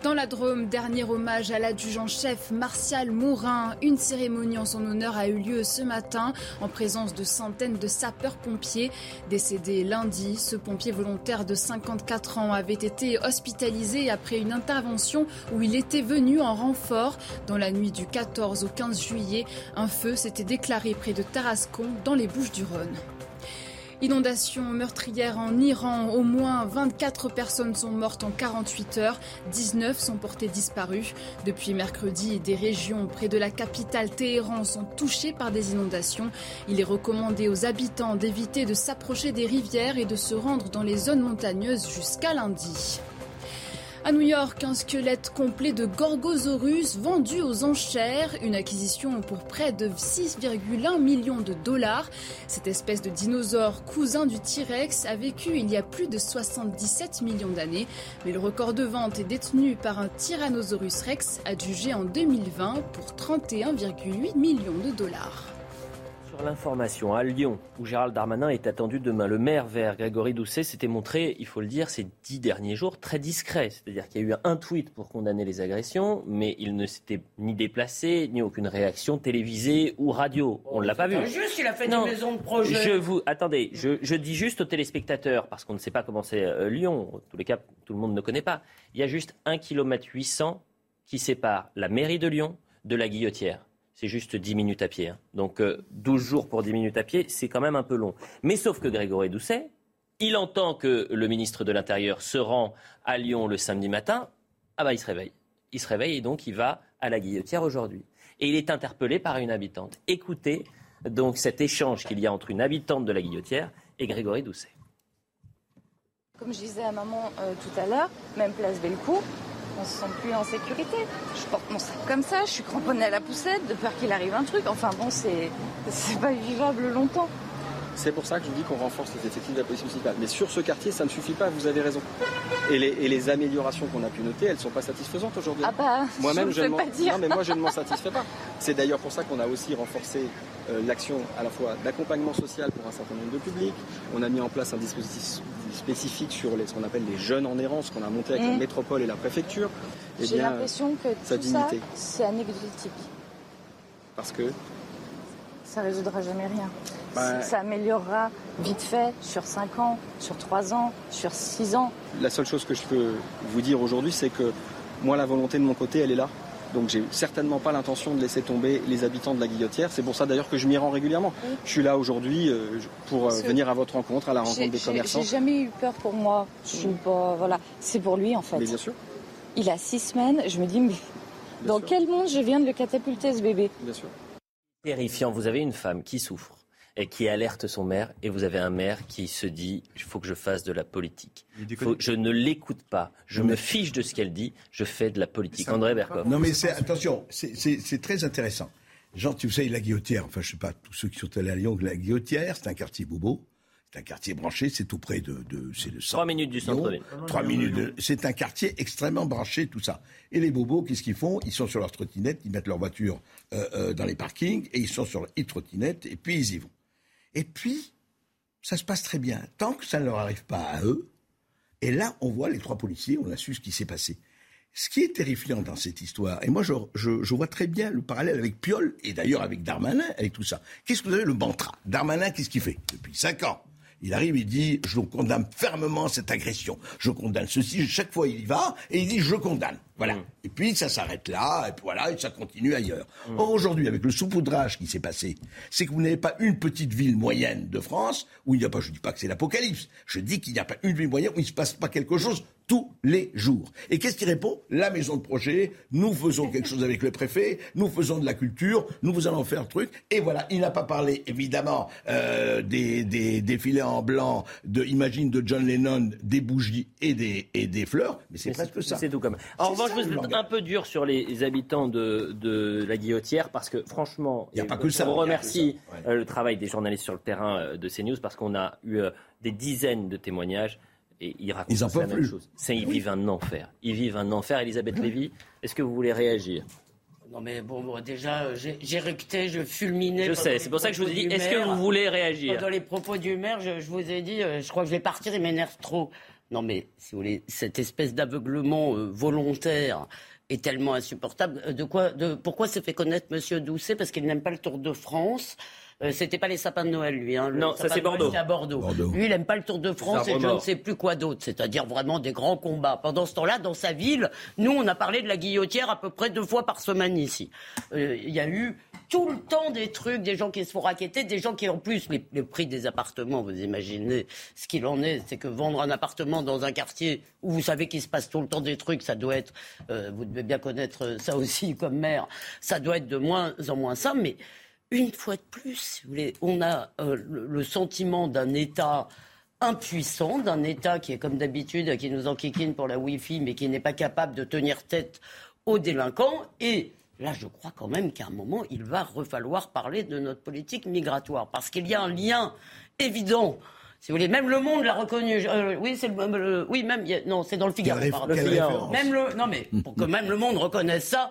Dans la Drôme, dernier hommage à l'adjudant-chef Martial Morin. Une cérémonie en son honneur a eu lieu ce matin en présence de centaines de sapeurs-pompiers. Décédé lundi, ce pompier volontaire de 54 ans avait été hospitalisé après une intervention où il était venu en renfort. Dans la nuit du 14 au 15 juillet, un feu s'était déclaré près de Tarascon dans les Bouches du Rhône. Inondation meurtrière en Iran. Au moins 24 personnes sont mortes en 48 heures. 19 sont portées disparues. Depuis mercredi, des régions près de la capitale Téhéran sont touchées par des inondations. Il est recommandé aux habitants d'éviter de s'approcher des rivières et de se rendre dans les zones montagneuses jusqu'à lundi. À New York, un squelette complet de Gorgosaurus vendu aux enchères, une acquisition pour près de 6,1 millions de dollars. Cette espèce de dinosaure cousin du T-Rex a vécu il y a plus de 77 millions d'années, mais le record de vente est détenu par un Tyrannosaurus Rex adjugé en 2020 pour 31,8 millions de dollars l'information à Lyon, où Gérald Darmanin est attendu demain. Le maire vert, Grégory Doucet, s'était montré, il faut le dire, ces dix derniers jours très discret. C'est-à-dire qu'il y a eu un tweet pour condamner les agressions, mais il ne s'était ni déplacé, ni aucune réaction télévisée ou radio. On ne l'a pas vu. Juste, il a fait des maisons de projet. Je vous, attendez, je, dis juste aux téléspectateurs, parce qu'on ne sait pas comment c'est euh, Lyon, en tous les cas, tout le monde ne connaît pas. Il y a juste 1 km 800 qui sépare la mairie de Lyon de la Guillotière c'est juste 10 minutes à pied. Hein. Donc 12 euh, jours pour 10 minutes à pied, c'est quand même un peu long. Mais sauf que Grégory Doucet, il entend que le ministre de l'Intérieur se rend à Lyon le samedi matin. Ah bah il se réveille. Il se réveille et donc il va à la Guillotière aujourd'hui. Et il est interpellé par une habitante. Écoutez donc cet échange qu'il y a entre une habitante de la Guillotière et Grégory Doucet. Comme je disais à maman euh, tout à l'heure, même place Bellecour, on se sent plus en sécurité. Je porte mon sac comme ça, je suis cramponnée à la poussette de peur qu'il arrive un truc. Enfin bon, c'est pas vivable longtemps. C'est pour ça que je dis qu'on renforce les effectifs de la police municipale. Mais sur ce quartier, ça ne suffit pas, vous avez raison. Et les, améliorations qu'on a pu noter, elles ne sont pas satisfaisantes aujourd'hui. Ah bah, moi-même, je, ne pas dire. Non, mais moi, je ne m'en satisfais pas. C'est d'ailleurs pour ça qu'on a aussi renforcé euh, l'action à la fois d'accompagnement social pour un certain nombre de publics. On a mis en place un dispositif spécifique sur les, ce qu'on appelle les jeunes en errance qu'on a monté avec la mmh. métropole et la préfecture. Eh J'ai l'impression que tout ça, c'est anecdotique. Parce que ça résoudra jamais rien. Bah, ça améliorera vite fait sur 5 ans, sur 3 ans, sur 6 ans. La seule chose que je peux vous dire aujourd'hui, c'est que moi, la volonté de mon côté, elle est là. Donc j'ai certainement pas l'intention de laisser tomber les habitants de la Guillotière. C'est pour ça d'ailleurs que je m'y rends régulièrement. Je suis là aujourd'hui euh, pour euh, venir à votre rencontre, à la rencontre des commerçants. J'ai jamais eu peur pour moi. Je suis pas, voilà, c'est pour lui en fait. Mais bien sûr. Il a six semaines. Je me dis mais dans quel monde je viens de le catapulter ce bébé? Bien sûr. Terrifiant. Vous avez une femme qui souffre et qui alerte son maire, et vous avez un maire qui se dit il faut que je fasse de la politique. je ne l'écoute pas, je me fiche de ce qu'elle dit, je fais de la politique. André Berkoff. Non mais attention, c'est très intéressant. Jean, tu sais, la Guillotière, enfin je sais pas, tous ceux qui sont allés à Lyon, la Guillotière, c'est un quartier bobo. C'est un quartier branché, c'est tout près de, de c'est le Trois minutes du centre-ville. Trois minutes. c'est un quartier extrêmement branché, tout ça. Et les bobos, qu'est-ce qu'ils font? Ils sont sur leur trottinette, ils mettent leur voiture euh, euh, dans les parkings et ils sont sur leur trottinette et puis ils y vont. Et puis, ça se passe très bien, tant que ça ne leur arrive pas à eux. Et là, on voit les trois policiers, on a su ce qui s'est passé. Ce qui est terrifiant dans cette histoire, et moi je, je, je vois très bien le parallèle avec Piolle, et d'ailleurs avec Darmanin, avec tout ça. Qu'est-ce que vous avez le mantra? Darmanin, qu'est-ce qu'il fait? Depuis cinq ans, il arrive, il dit, je condamne fermement cette agression. Je condamne ceci. Chaque fois, il y va et il dit, je condamne. Voilà. Mm. Et puis, ça s'arrête là, et puis voilà, et ça continue ailleurs. Mm. Or, aujourd'hui, avec le saupoudrage qui s'est passé, c'est que vous n'avez pas une petite ville moyenne de France où il n'y a pas, je dis pas que c'est l'apocalypse, je dis qu'il n'y a pas une ville moyenne où il ne se passe pas quelque chose tous les jours. Et qu'est-ce qui répond? La maison de projet, nous faisons quelque chose avec le préfet, nous faisons de la culture, nous vous allons faire un truc. Et voilà, il n'a pas parlé évidemment euh, des, des, des, filets en blanc, de, imagine, de John Lennon, des bougies et des, et des fleurs, mais c'est presque ça. C'est tout comme. En revanche, vous êtes un peu dur sur les habitants de, de la Guillotière parce que franchement, il a pas que ça. On remercie euh, le travail des journalistes sur le terrain euh, de CNews parce qu'on a eu des dizaines de témoignaires et ils racontent la même chose. ils vivent un enfer. Ils vivent un enfer. Elisabeth Lévy, est-ce que vous voulez réagir? Non mais bon, déjà, recté, je fulminais. Je sais, c'est pour ça que je vous ai dit, est-ce que vous voulez réagir? Dans les propos du maire, je, vous ai dit, euh, je crois que je vais partir, il m'énerve trop. Non, mais si vous voulez, cette espèce d'aveuglement euh, volontaire est tellement insupportable. Euh, de quoi, de, pourquoi s'est fait connaître Monsieur Doucet? Parce qu'il n'aime pas le Tour de France. Euh, c'était pas les sapins de Noël, lui. Hein. Le Non, ça, sapin c'est de Noël, Bordeaux. c'est à Bordeaux. Lui, il aime pas le Tour de France et je ne sais plus quoi d'autre. C'est-à-dire vraiment des grands combats. Pendant ce temps-là, dans sa ville, nous, on a parlé de la guillotière à peu près deux fois par semaine ici. Euh, Il y a eu tout le temps des trucs, des gens qui se font raqueter, des gens qui, en plus, les, les prix des appartements, vous imaginez ce qu'il en est, c'est que vendre un appartement dans un quartier où vous savez qu'il se passe tout le temps des trucs, ça doit être, euh, vous devez bien connaître ça aussi comme maire, ça doit être de moins en moins ça, mais une fois de plus, on a euh, le, sentiment d'un État impuissant, d'un État qui est comme d'habitude, qui nous enquiquine pour la Wi-Fi, mais qui n'est pas capable de tenir tête aux délinquants. Et là, je crois quand même qu'à un moment, il va refalloir parler de notre politique migratoire, parce qu'il y a un lien évident. Si vous voulez, même le monde l'a reconnu. Euh, oui, c'est le, le- oui, même, non, c'est dans le Figaro. Quelle quelle Le Figaro. Même le, non mais pour que même le monde reconnaisse ça,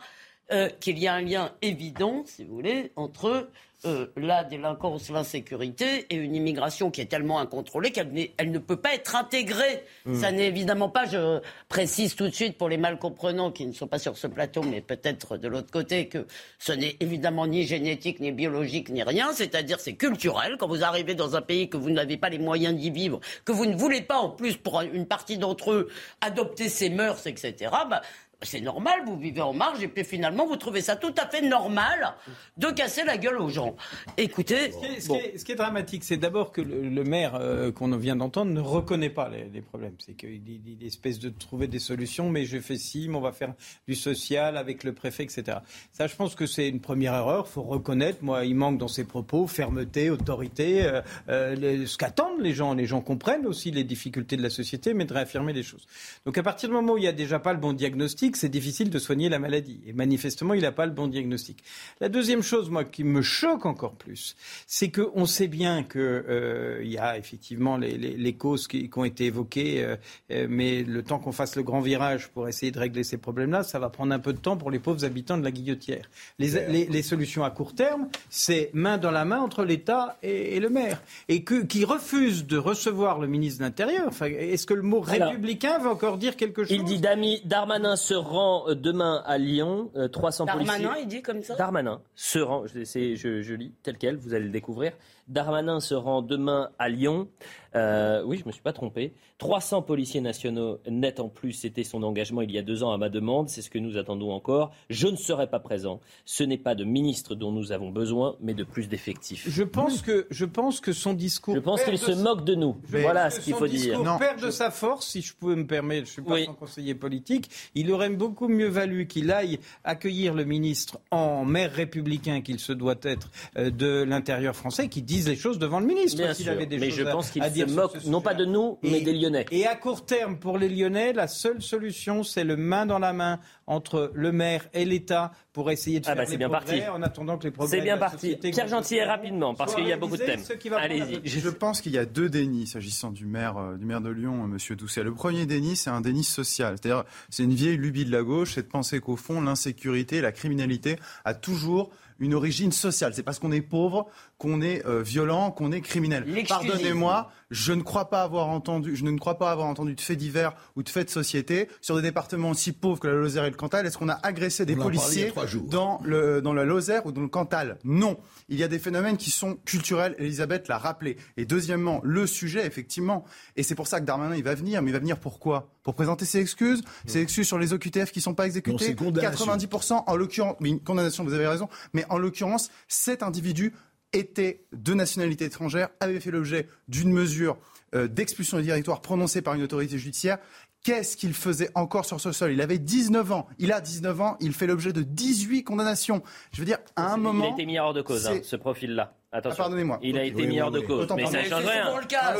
euh, qu'il y a un lien évident, si vous voulez, entre euh, la délinquance, l'insécurité et une immigration qui est tellement incontrôlée qu'elle elle ne peut pas être intégrée. Ça n'est évidemment pas, je précise tout de suite pour les mal comprenants qui ne sont pas sur ce plateau, mais peut-être de l'autre côté, que ce n'est évidemment ni génétique, ni biologique, ni rien. C'est-à-dire, c'est culturel. Quand vous arrivez dans un pays que vous n'avez pas les moyens d'y vivre, que vous ne voulez pas, en plus, pour une partie d'entre eux, adopter ces mœurs, etc., bah, c'est normal, vous vivez en marge et puis finalement vous trouvez ça tout à fait normal de casser la gueule aux gens. Écoutez, Ce qui est, ce bon. qui est- ce qui est dramatique, c'est d'abord que le, le maire euh, qu'on vient d'entendre ne reconnaît pas les, les problèmes. C'est qu'il il, il espèce de trouver des solutions, mais je fais ci, mais on va faire du social avec le préfet, etc. Ça, je pense que c'est une première erreur. faut reconnaître, moi, il manque dans ses propos fermeté, autorité, euh, euh, les- ce qu'attendent les gens. Les gens comprennent aussi les difficultés de la société, mais de réaffirmer les choses. Donc à partir du moment où il n'y a déjà pas le bon diagnostic, c'est difficile de soigner la maladie. Et manifestement, il n'a pas le bon diagnostic. La deuxième chose, moi, qui me choque encore plus, c'est qu'on sait bien qu'il y a effectivement les, les- les causes qui, qui ont été évoquées, euh, euh, mais le temps qu'on fasse le grand virage pour essayer de régler ces problèmes-là, ça va prendre un peu de temps pour les pauvres habitants de la Guillotière. Les, les- les solutions à court terme, c'est main dans la main entre l'État et, et le maire. Et que, qui refuse de recevoir le ministre de l'Intérieur. Enfin, Est-ce que le mot Alors, républicain va encore dire quelque chose Il dit Dami, Darmanin se rend euh, demain à Lyon, euh, 300 Darmanin, policiers. il dit comme ça? Darmanin se rend, je, c'est- je, je lis tel quel, vous allez le découvrir. Darmanin se rend demain à Lyon. Euh, oui, je me suis pas trompé. 300 policiers nationaux net en plus, c'était son engagement il y a deux ans à ma demande. C'est ce que nous attendons encore. Je ne serai pas présent. Ce n'est pas de ministre dont nous avons besoin, mais de plus d'effectifs. Je pense que je pense que son discours. Je pense qu'il se sa- moque de nous. Voilà ce qu'il son faut discours dire. perd de sa force, si je pouvais me permettre. Je suis pas Oui. son conseiller politique. Il aurait beaucoup mieux valu qu'il aille accueillir le ministre en maire républicain qu'il se doit être euh, de l'intérieur français, qui dise les choses devant le ministre. Bien s'il sûr, avait des mais choses je pense qu'il se moque non pas de nous, mais Et- des Lyonnais. Et à court terme, pour les Lyonnais, la seule solution, c'est le main dans la main entre le maire et l'État pour essayer de Ah faire bah, les c'est bien progrès parti. en attendant que les progrès C'est bien de la parti. Pierre Gentillet, rapidement, parce soient qu'il y a beaucoup de réalisés, thèmes. Allez-y. Je pense qu'il y a deux dénis s'agissant du maire, euh, du maire de Lyon, euh, Monsieur Doucet. Le premier déni, c'est un déni social. C'est-à-dire, c'est une vieille lubie de la gauche, c'est de penser qu'au fond, l'insécurité, la criminalité a toujours une origine sociale. C'est parce qu'on est pauvre qu'on est euh, violent, qu'on est criminel. Pardonnez-moi, je ne crois pas avoir entendu, je ne crois pas avoir entendu de faits divers ou de faits de société sur des départements aussi pauvres que la Lozère et le Cantal. Est-ce qu'on a agressé des policiers dans le dans la Lozère ou dans le Cantal? Non. Il y a des phénomènes qui sont culturels. Elisabeth l'a rappelé. Et deuxièmement, le sujet, effectivement, et c'est pour ça que Darmanin il va venir. Mais il va venir pourquoi Pour présenter ses excuses, ses excuses sur les OQTF qui sont pas condamnations. 90% en l'occurrence, mais une condamnation, vous avez raison. Mais en l'occurrence, cet individu était de nationalité étrangère, avait fait l'objet d'une mesure euh, d'expulsion du territoire prononcée par une autorité judiciaire. Qu'est-ce qu'il faisait encore sur ce sol? Il avait 19 ans. Il a 19 ans. Il fait l'objet de 18 condamnations. Je veux dire, à un moment. Il a été mis hors de cause, hein, ce profil-là. Attention. Ah, pardonnez-moi. Il a été Oui, mis oui, hors de cause. Autant Mais ça change rien.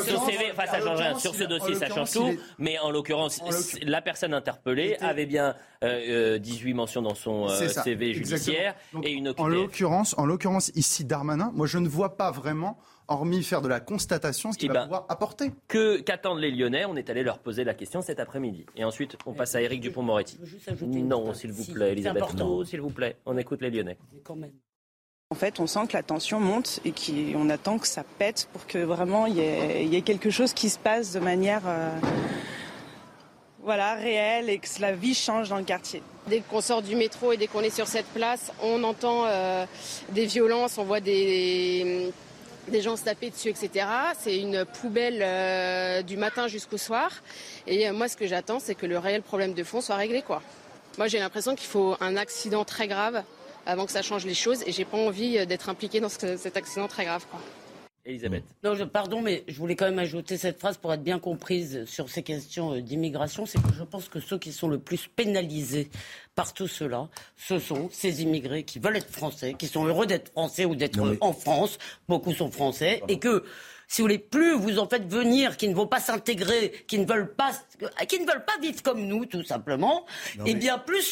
Sur CV, enfin, ça change rien. Sur ce dossier, ça change tout. est- Mais en l'occurrence, En l'occurrence- la personne interpellée était- avait bien euh, euh, 18 mentions dans son euh, CV exactement. judiciaire Donc, et une En l'occurrence, en l'occurrence ici Darmanin, moi je ne vois pas vraiment, hormis faire de la constatation, ce qu'il Eh va ben, pouvoir apporter. Que qu'attendent les Lyonnais? On est allé leur poser la question cet après-midi. Et ensuite, on passe à Éric Dupont-Moretti. Non, s'il vous plaît, Elisabeth. Non, s'il vous plaît. On écoute les Lyonnais. Quand même. En fait, on sent que la tension monte et qu'on attend que ça pète pour que vraiment il y, ait- quelque chose qui se passe de manière, euh, voilà, réelle et que la vie change dans le quartier. Dès qu'on sort du métro et dès qu'on est sur cette place, on entend euh, des violences, on voit des, gens se taper dessus, etc. C'est une poubelle euh, du matin jusqu'au soir. Et moi, ce que j'attends, c'est que le réel problème de fond soit réglé. Moi, j'ai l'impression qu'il faut un accident très grave avant que ça change les choses. Et j'ai pas envie d'être impliquée dans cet accident très grave. Quoi. Elisabeth. Non, je, pardon, mais je voulais quand même ajouter cette phrase pour être bien comprise sur ces questions euh, d'immigration. C'est que je pense que ceux qui sont le plus pénalisés par tout cela, ce sont ces immigrés qui veulent être français, qui sont heureux d'être français ou d'être en France. Beaucoup sont français. Et que si vous voulez, plus vous en faites venir qui ne vont pas s'intégrer, qui ne veulent pas, qui ne veulent pas vivre comme nous, tout simplement, et eh bien plus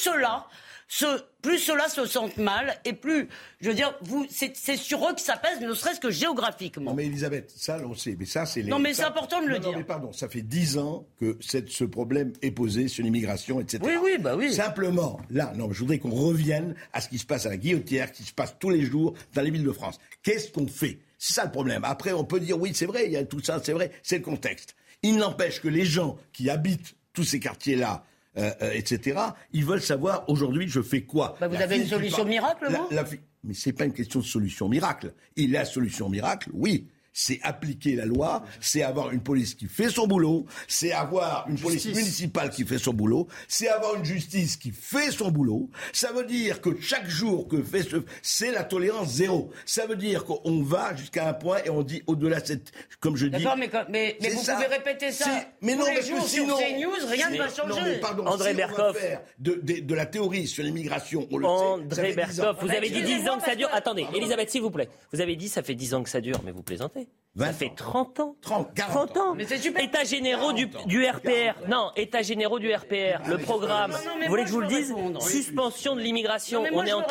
plus ceux-là se sentent mal et plus, je veux dire, vous, c'est sur eux que ça pèse, ne serait-ce que géographiquement. Non mais Elisabeth, ça on sait, mais ça c'est Non mais c'est important de le dire. Non mais pardon, ça fait dix ans que cette, ce problème est posé sur l'immigration, etc. Oui, oui, bah oui. Simplement, là, non, je voudrais qu'on revienne à ce qui se passe à la Guillotière, qui se passe tous les jours dans les villes de France. Qu'est-ce qu'on fait? C'est ça le problème. Après, on peut dire oui, c'est vrai, il y a tout ça, c'est vrai, c'est le contexte. Il n'empêche que les gens qui habitent tous ces quartiers-là, euh, euh, etc. Ils veulent savoir aujourd'hui je fais quoi. Bah, vous avez une solution miracle, non? la, Mais c'est pas une question de solution miracle. Il y a solution miracle, oui c'est appliquer la loi, c'est avoir une police qui fait son boulot, c'est avoir une police municipale qui fait son boulot, c'est avoir une justice qui fait son boulot. Ça veut dire que chaque jour que fait ce, c'est la tolérance zéro. Ça veut dire qu'on va jusqu'à un point et on dit au-delà de cette, comme je dis. D'accord, mais, mais, mais vous pouvez répéter ça. Mais non, les jours sinon, sur CNews, rien ne va changer. Non, mais pardon, André si on va faire de, de, de, la théorie sur l'immigration, on le André Berkoff, vous avez dit 10 ans que ça dure. Attendez, Elisabeth, s'il vous plaît. Vous avez dit ça fait 10 ans que ça dure, mais vous plaisantez. Ça fait 30 ans. 30, 40 ans. Mais c'est super. État généraux du, du, RPR. Non, État généraux du RPR. Le programme. vous voulez que je vous le dise Suspension de l'immigration. On est en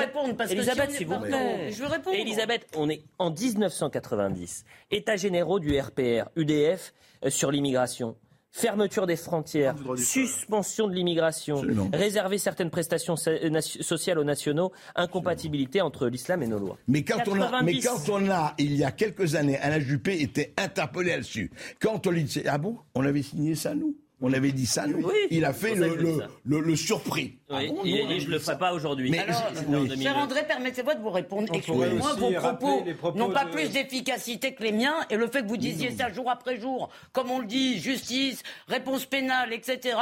Elisabeth, s'il vous plaît. Je veux répondre. Elisabeth, on est en 1990. État généraux du RPR, UDF, euh, sur l'immigration fermeture des frontières, suspension de l'immigration, réserver certaines prestations euh, sociales aux nationaux, incompatibilité entre l'islam et nos lois. Mais quand, on a, mais quand on a, il y a quelques années, Alain Juppé était interpellé là-dessus. Quand on lui dit, ah bon, on avait signé ça nous? On avait dit ça, nous. il a fait le, le, le, surpris. Ah il a dit je ne le ferai pas aujourd'hui. Mais cher André, permettez-moi de vous répondre. Excusez-moi, vos propos n'ont pas plus d'efficacité que les miens. Et le fait que vous disiez ça jour après jour, comme on le dit, justice, réponse pénale, etc.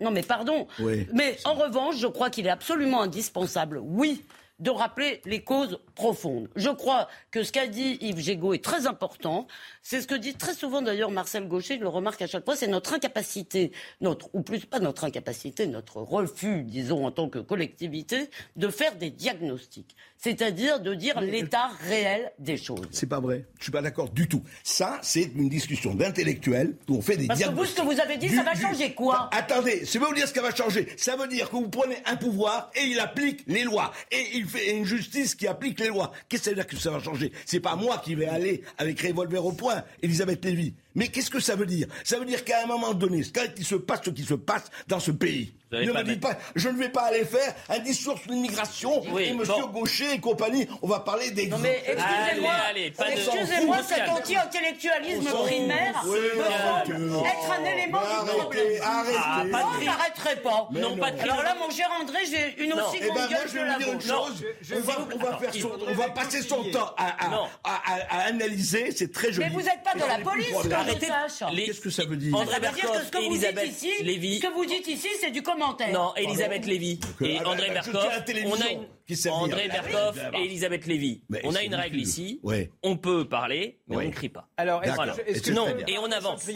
non, mais pardon. Mais en revanche, je crois qu'il est absolument indispensable, oui, de rappeler les causes profondes. Je crois que ce qu'a dit Yves Gégaud est très important. C'est ce que dit très souvent d'ailleurs Marcel Gaucher, je le remarque à chaque fois, c'est notre incapacité, notre, ou plus pas notre incapacité, notre refus, disons, en tant que collectivité, de faire des diagnostics. C'est-à-dire de dire l'état réel des choses. C'est pas vrai. Je suis pas d'accord du tout. Ça, c'est une discussion d'intellectuels où on fait des Parce diagnostics. Que vous, ce que vous avez dit, ça va changer quoi? Attendez, ça veut vous dire ce que ça va changer. Ça veut dire que vous prenez un pouvoir et il applique les lois. Et il fait une justice qui applique les lois. Qu'est-ce que ça veut dire que ça va changer? C'est pas moi qui vais aller avec revolver au point Elisabeth Lévy. Mais qu'est-ce que ça veut dire? Ça veut dire qu'à un moment donné, quand il se passe ce qui se passe dans ce pays, ne me dites pas, je ne vais pas aller faire un discours sur l'immigration et Monsieur Gaucher et compagnie, on va parler des. Non mais excusez-moi, excusez-moi, cet anti-intellectualisme primaire me être un élément du problème. Arrêtez. Non, je n'arrêterai pas. Non, pas de Alors là, mon cher André, j'ai une aussi eh grande ben, gueule que la vôtre. On va, faire on va passer son temps à, analyser. C'est très joli. Mais vous n'êtes pas de la police, Qu'est-ce que ça veut dire André Berkoff, Elisabeth Lévy. Ce que vous dites ici, c'est du commentaire. Non, Elisabeth Lévy et André Berkoff. On a une André Berkoff et Elisabeth Lévy. On a une règle ici. On peut parler, mais on ne crie pas. Alors, est-ce que non Et on avance.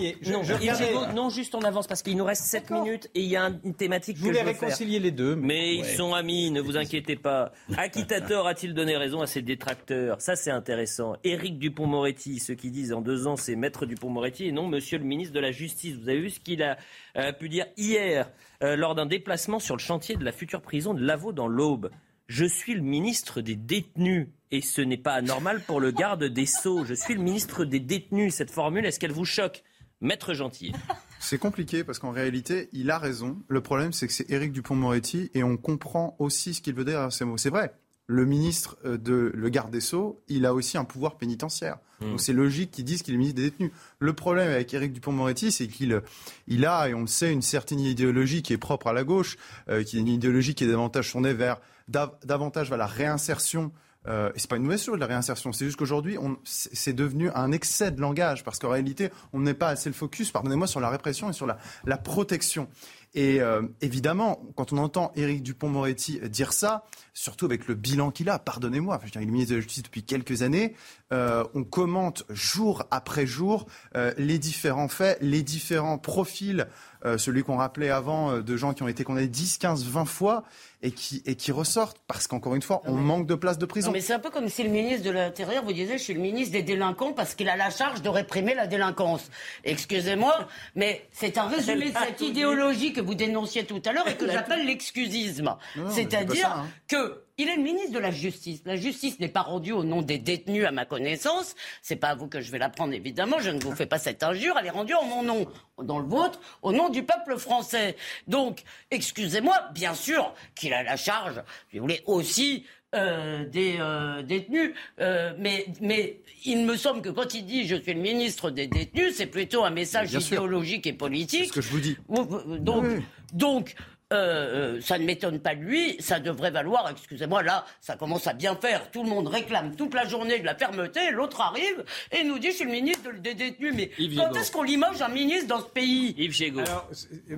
Non, juste on avance parce qu'il nous reste 7 minutes et il y a une thématique que je voulais réconcilier les deux. Mais ils sont amis, ne vous inquiétez pas. Acquittateur a-t-il donné raison à ses détracteurs? Ça, c'est intéressant. Éric Dupont-Moretti, ceux qui disent en deux ans, c'est Maître Dupont-Moretti et non Monsieur le ministre de la Justice. Vous avez vu ce qu'il a euh, pu dire hier euh, lors d'un déplacement sur le chantier de la future prison de Lavaux dans l'Aube? Je suis le ministre des détenus. Et ce n'est pas anormal pour le garde des Sceaux. Je suis le ministre des détenus. Cette formule, est-ce qu'elle vous choque Maître Gentil? C'est compliqué parce qu'en réalité, il a raison. Le problème, c'est que c'est Éric Dupont-Moretti et on comprend aussi ce qu'il veut dire à ces mots. C'est vrai, le ministre euh, de le garde des Sceaux, il a aussi un pouvoir pénitentiaire. Hmm. Donc c'est logique qu'ils disent qu'il est ministre des détenus. Le problème avec Éric Dupont-Moretti, c'est qu'il il a, et on le sait, une certaine idéologie qui est propre à la gauche, euh, qui est une idéologie qui est davantage tournée vers dav- davantage vers la réinsertion. Euh, c'est pas une mauvaise chose la réinsertion, c'est juste qu'aujourd'hui c'est devenu un excès de langage parce qu'en réalité on n'est pas assez le focus, pardonnez-moi, sur la répression et sur la, la protection. Et euh, évidemment, quand on entend Éric Dupont-Moretti dire ça, surtout avec le bilan qu'il a, pardonnez-moi, enfin, je il est ministre de la Justice depuis quelques années, euh, on commente jour après jour euh, les différents faits, les différents profils, euh, celui qu'on rappelait avant euh, de gens qui ont été condamnés 10, 15, 20 fois et qui, et qui ressortent parce qu'encore une fois, on manque de places de prison. Non, mais c'est un peu comme si le ministre de l'Intérieur vous disait je suis le ministre des délinquants parce qu'il a la charge de réprimer la délinquance. Excusez-moi, mais c'est un résumé de cette idéologie que vous dénonciez tout à l'heure et que j'appelle l'excusisme. C'est-à-dire hein. que il est le ministre de la Justice. La justice n'est pas rendue au nom des détenus, à ma connaissance. C'est pas à vous que je vais la prendre, évidemment. Je ne vous fais pas cette injure. Elle est rendue en mon nom, dans le vôtre, au nom du peuple français. Donc, excusez-moi, bien sûr qu'il a la charge, si vous voulez, aussi euh, des euh, détenus. Euh, mais, mais il me semble que quand il dit je suis le ministre des détenus, c'est plutôt un message idéologique et politique. C'est ce que je vous dis. Donc, donc euh, euh, ça ne m'étonne pas de lui, ça devrait valoir, excusez-moi, là, ça commence à bien faire. Tout le monde réclame toute la journée de la fermeté, l'autre arrive et nous dit je suis le ministre de- des détenus. Mais quand est-ce qu'on limoge un ministre dans ce pays Yves Gégaud. Alors,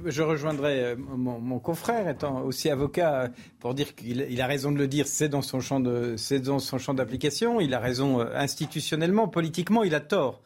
je rejoindrai euh, mon, mon confrère, étant aussi avocat, pour dire qu'il il a raison de le dire. C'est dans son champ de, c'est dans son champ d'application. Il a raison institutionnellement, politiquement, il a tort.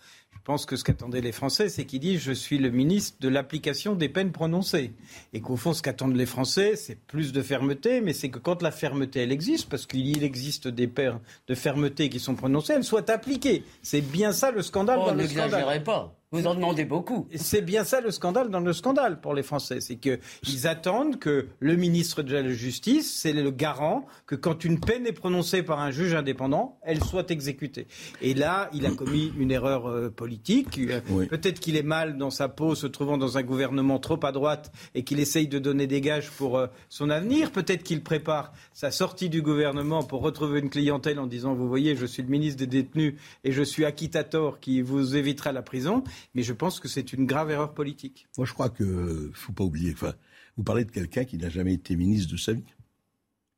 Je pense que ce qu'attendaient les Français, c'est qu'il dit je suis le ministre de l'application des peines prononcées. Et qu'au fond, ce qu'attendent les Français, c'est plus de fermeté, mais c'est que quand la fermeté, elle existe, parce qu'il existe des peines de fermeté qui sont prononcées, elles soient appliquées. C'est bien ça le scandale Oh, dans le scandale. n'exagérez pas. Vous en demandez beaucoup. C'est bien ça le scandale dans le scandale pour les Français. C'est qu'ils attendent que le ministre de la Justice, c'est le garant que quand une peine est prononcée par un juge indépendant, elle soit exécutée. Et là, il a commis une erreur euh, politique. Euh, Peut-être qu'il est mal dans sa peau, se trouvant dans un gouvernement trop à droite et qu'il essaye de donner des gages pour euh, son avenir. Peut-être qu'il prépare sa sortie du gouvernement pour retrouver une clientèle en disant, vous voyez, je suis le ministre des détenus et je suis acquittator qui vous évitera la prison. Mais je pense que c'est une grave erreur politique. Moi, je crois que faut pas oublier. Enfin, vous parlez de quelqu'un qui n'a jamais été ministre de sa vie.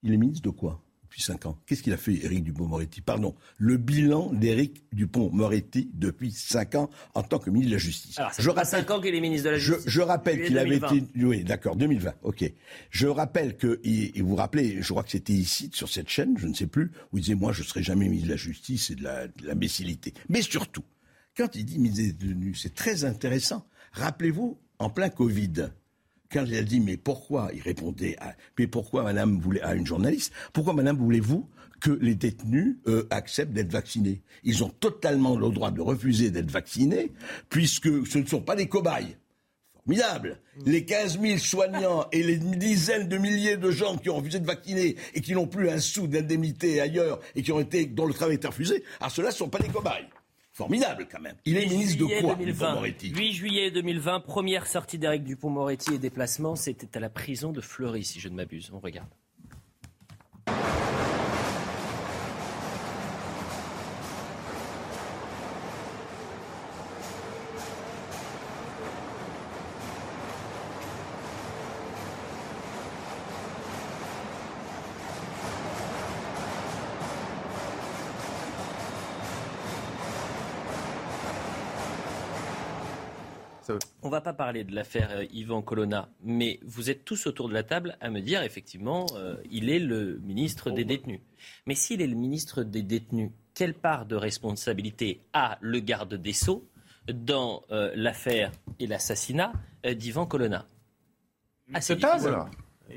Il est ministre de quoi depuis cinq ans? Qu'est-ce qu'il a fait, Éric Dupont-Moretti Pardon, le bilan d'Éric Dupont-Moretti depuis cinq ans en tant que ministre de la Justice. Alors, ça je fait pas rappelle, 5 ans qu'il est ministre de la Justice. je rappelle qu'il avait 2020. été, oui, d'accord, 2020, ok. Je rappelle que, et et vous vous rappelez, je crois que c'était ici sur cette chaîne, je ne sais plus, où il disait moi je serai jamais ministre de la Justice et de la- de l'imbécilité. Mais surtout, quand il dit des détenus, c'est très intéressant. Rappelez-vous, en plein Covid, quand il a dit mais pourquoi il répondait à mais pourquoi madame voulait à une journaliste pourquoi madame voulez-vous que les détenus euh, acceptent d'être vaccinés? Ils ont totalement le droit de refuser d'être vaccinés puisque ce ne sont pas des cobayes formidable. Les 15 000 soignants et les dizaines de milliers de gens qui ont refusé de vacciner et qui n'ont plus un sou d'indemnité ailleurs et qui ont été, dont le travail a été refusé, alors ceux-là ne sont pas des cobayes. Formidable quand même. Il est 8 ministre de quoi, 2020. Dupond-Moretti 8 juillet 2020, première sortie d'Éric Dupont-Moretti et déplacement, c'était à la prison de Fleury, si je ne m'abuse. On regarde. On va pas parler de l'affaire euh, Yvan Colonna, mais vous êtes tous autour de la table à me dire effectivement, euh, il est le ministre des détenus. Mais s'il est le ministre des détenus, quelle part de responsabilité a le garde des Sceaux dans euh, l'affaire et l'assassinat d'Yvan Colonna?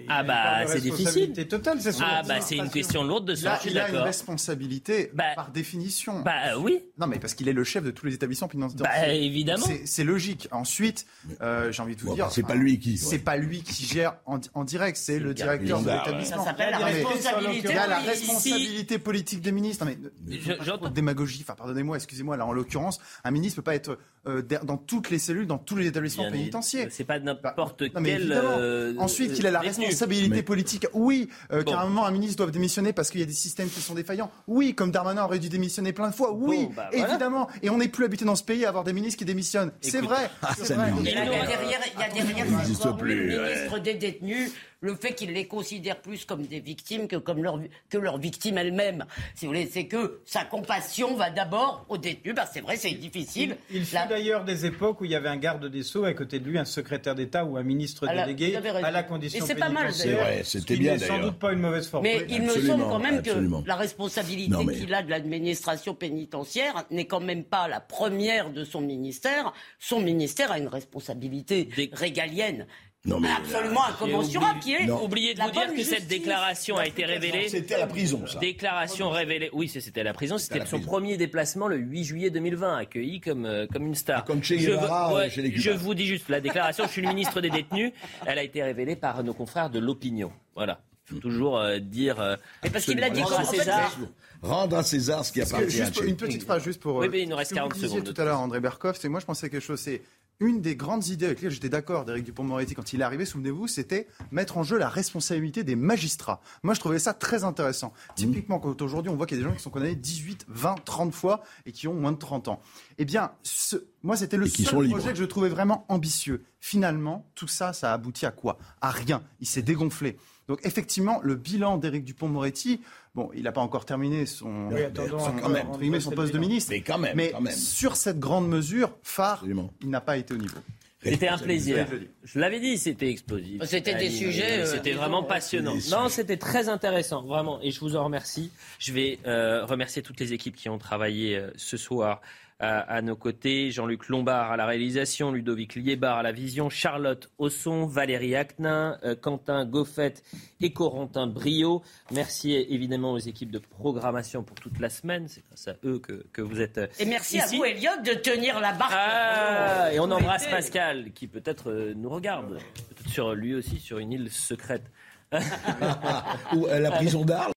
Ah bah parle de c'est difficile. totale, Ah bah c'est une question lourde de Il ça, suis il a une responsabilité par définition. Bah oui. Non, mais parce qu'il est le chef de tous les établissements financiers. Bah, évidemment. C'est- logique. Ensuite, euh, j'ai envie de vous Bon, dire. bah, c'est pas lui qui- C'est ouais. pas lui qui gère en, en direct, c'est le directeur de l'établissement. Ça s'appelle la responsabilité Il y a la politique. responsabilité politique des ministres. Non, mais, Je- pas trop de démagogie. Enfin, pardonnez-moi, excusez-moi. Là, en l'occurrence, un ministre peut pas être euh, dans toutes les cellules, dans tous les établissements Bien pénitentiaires. C'est pas n'importe Non, mais quel. évidemment. euh, Ensuite, il a la détenu. responsabilité politique. Oui, euh, qu'à un moment, un ministre doit démissionner parce qu'il y a des systèmes qui sont défaillants. Oui, comme Darmanin aurait dû démissionner plein de fois. Oui, Bon, bah, voilà. évidemment. Et on n'est plus habitué dans ce pays à avoir des ministres qui démissionnent. C'est vrai. ah, vrai. il y a derrière, il y a derrière Il n'existe encore plus, le ouais. ministre des détenus, le fait qu'il les considère plus comme des victimes que comme leur, que leurs victimes elles-mêmes. Si vous voulez, c'est que sa compassion va d'abord aux détenus. Bah, c'est vrai, c'est difficile. Il fut La- d'ailleurs des époques où il y avait un garde des Sceaux à côté de lui, un secrétaire d'État ou un ministre À la- délégué vous avez raison. à la condition Et c'est pas mal, pénitentiaire. d'ailleurs. Ouais, ce c'était bien, n'est sans d'ailleurs. doute pas une mauvaise forme. Mais il me semble quand même absolument. que la responsabilité mais- qu'il a de l'administration pénitentiaire n'est quand même pas la première de son ministère. Son ministère a une responsabilité régalienne. Non, mais- absolument incommensurable qui est. Oubliez de la vous dire que cette déclaration a été révélée. C'était à la prison, ça. Déclaration révélée. Oui, c'était à la prison. C'était son prison. premier déplacement le 8 juillet 2020, accueilli comme, euh, comme une star. Comme Che je, veux- Guevara, euh, chez les je vous dis juste, la déclaration, je suis le ministre des détenus, elle a été révélée par nos confrères de l'opinion. Voilà. Il faut toujours euh, dire. euh, Mais parce qu'il l'a dit fait, César. Rendre à César ce qui appartient à une petite phrase juste pour. Oui, euh, mais il nous reste ce que vous 40 disiez secondes de tout à l'heure, André Berkoff, c'est moi je pensais à quelque chose. C'est une des grandes idées avec lesquelles j'étais d'accord d'Éric Dupond-Moretti quand il est arrivé, souvenez-vous, c'était mettre en jeu la responsabilité des magistrats. Moi, je trouvais ça très intéressant. Typiquement, quand aujourd'hui on voit qu'il y a des gens qui sont condamnés 18, 20, 30 fois et qui ont moins de 30 ans. Eh bien, ce- moi, c'était le seul projet libres. que je trouvais vraiment ambitieux. Finalement, tout ça, ça a abouti à quoi? À rien. Il s'est dégonflé. Donc, effectivement, le bilan d'Éric Dupond-Moretti, bon, il n'a pas encore terminé son, Oui, attendons, son- quand même. entre guillemets, son poste de ministre. Mais quand même, Mais quand même. sur cette grande mesure, phare, Absolument. il n'a pas été au niveau. C'était un plaisir. Je l'avais dit, c'était explosif. C'était des sujets, euh, C'était vraiment passionnant. Non, c'était très intéressant, vraiment. Et je vous en remercie. Je vais euh, remercier toutes les équipes qui ont travaillé euh, ce soir à, à nos côtés. Jean-Luc Lombard à la réalisation, Ludovic Liébar à la vision, Charlotte Ausson, Valérie Acnin, euh, Quentin Goffet et Corentin Brio. Merci évidemment aux équipes de programmation pour toute la semaine. C'est grâce à eux que, que vous êtes euh, Et merci ici. à vous, Elliot, de tenir la barque. Ah, et on embrasse mettez- Pascal, qui peut-être euh, nous regarde, peut-être sur lui aussi sur une île secrète. Ou à la prison d'Arles.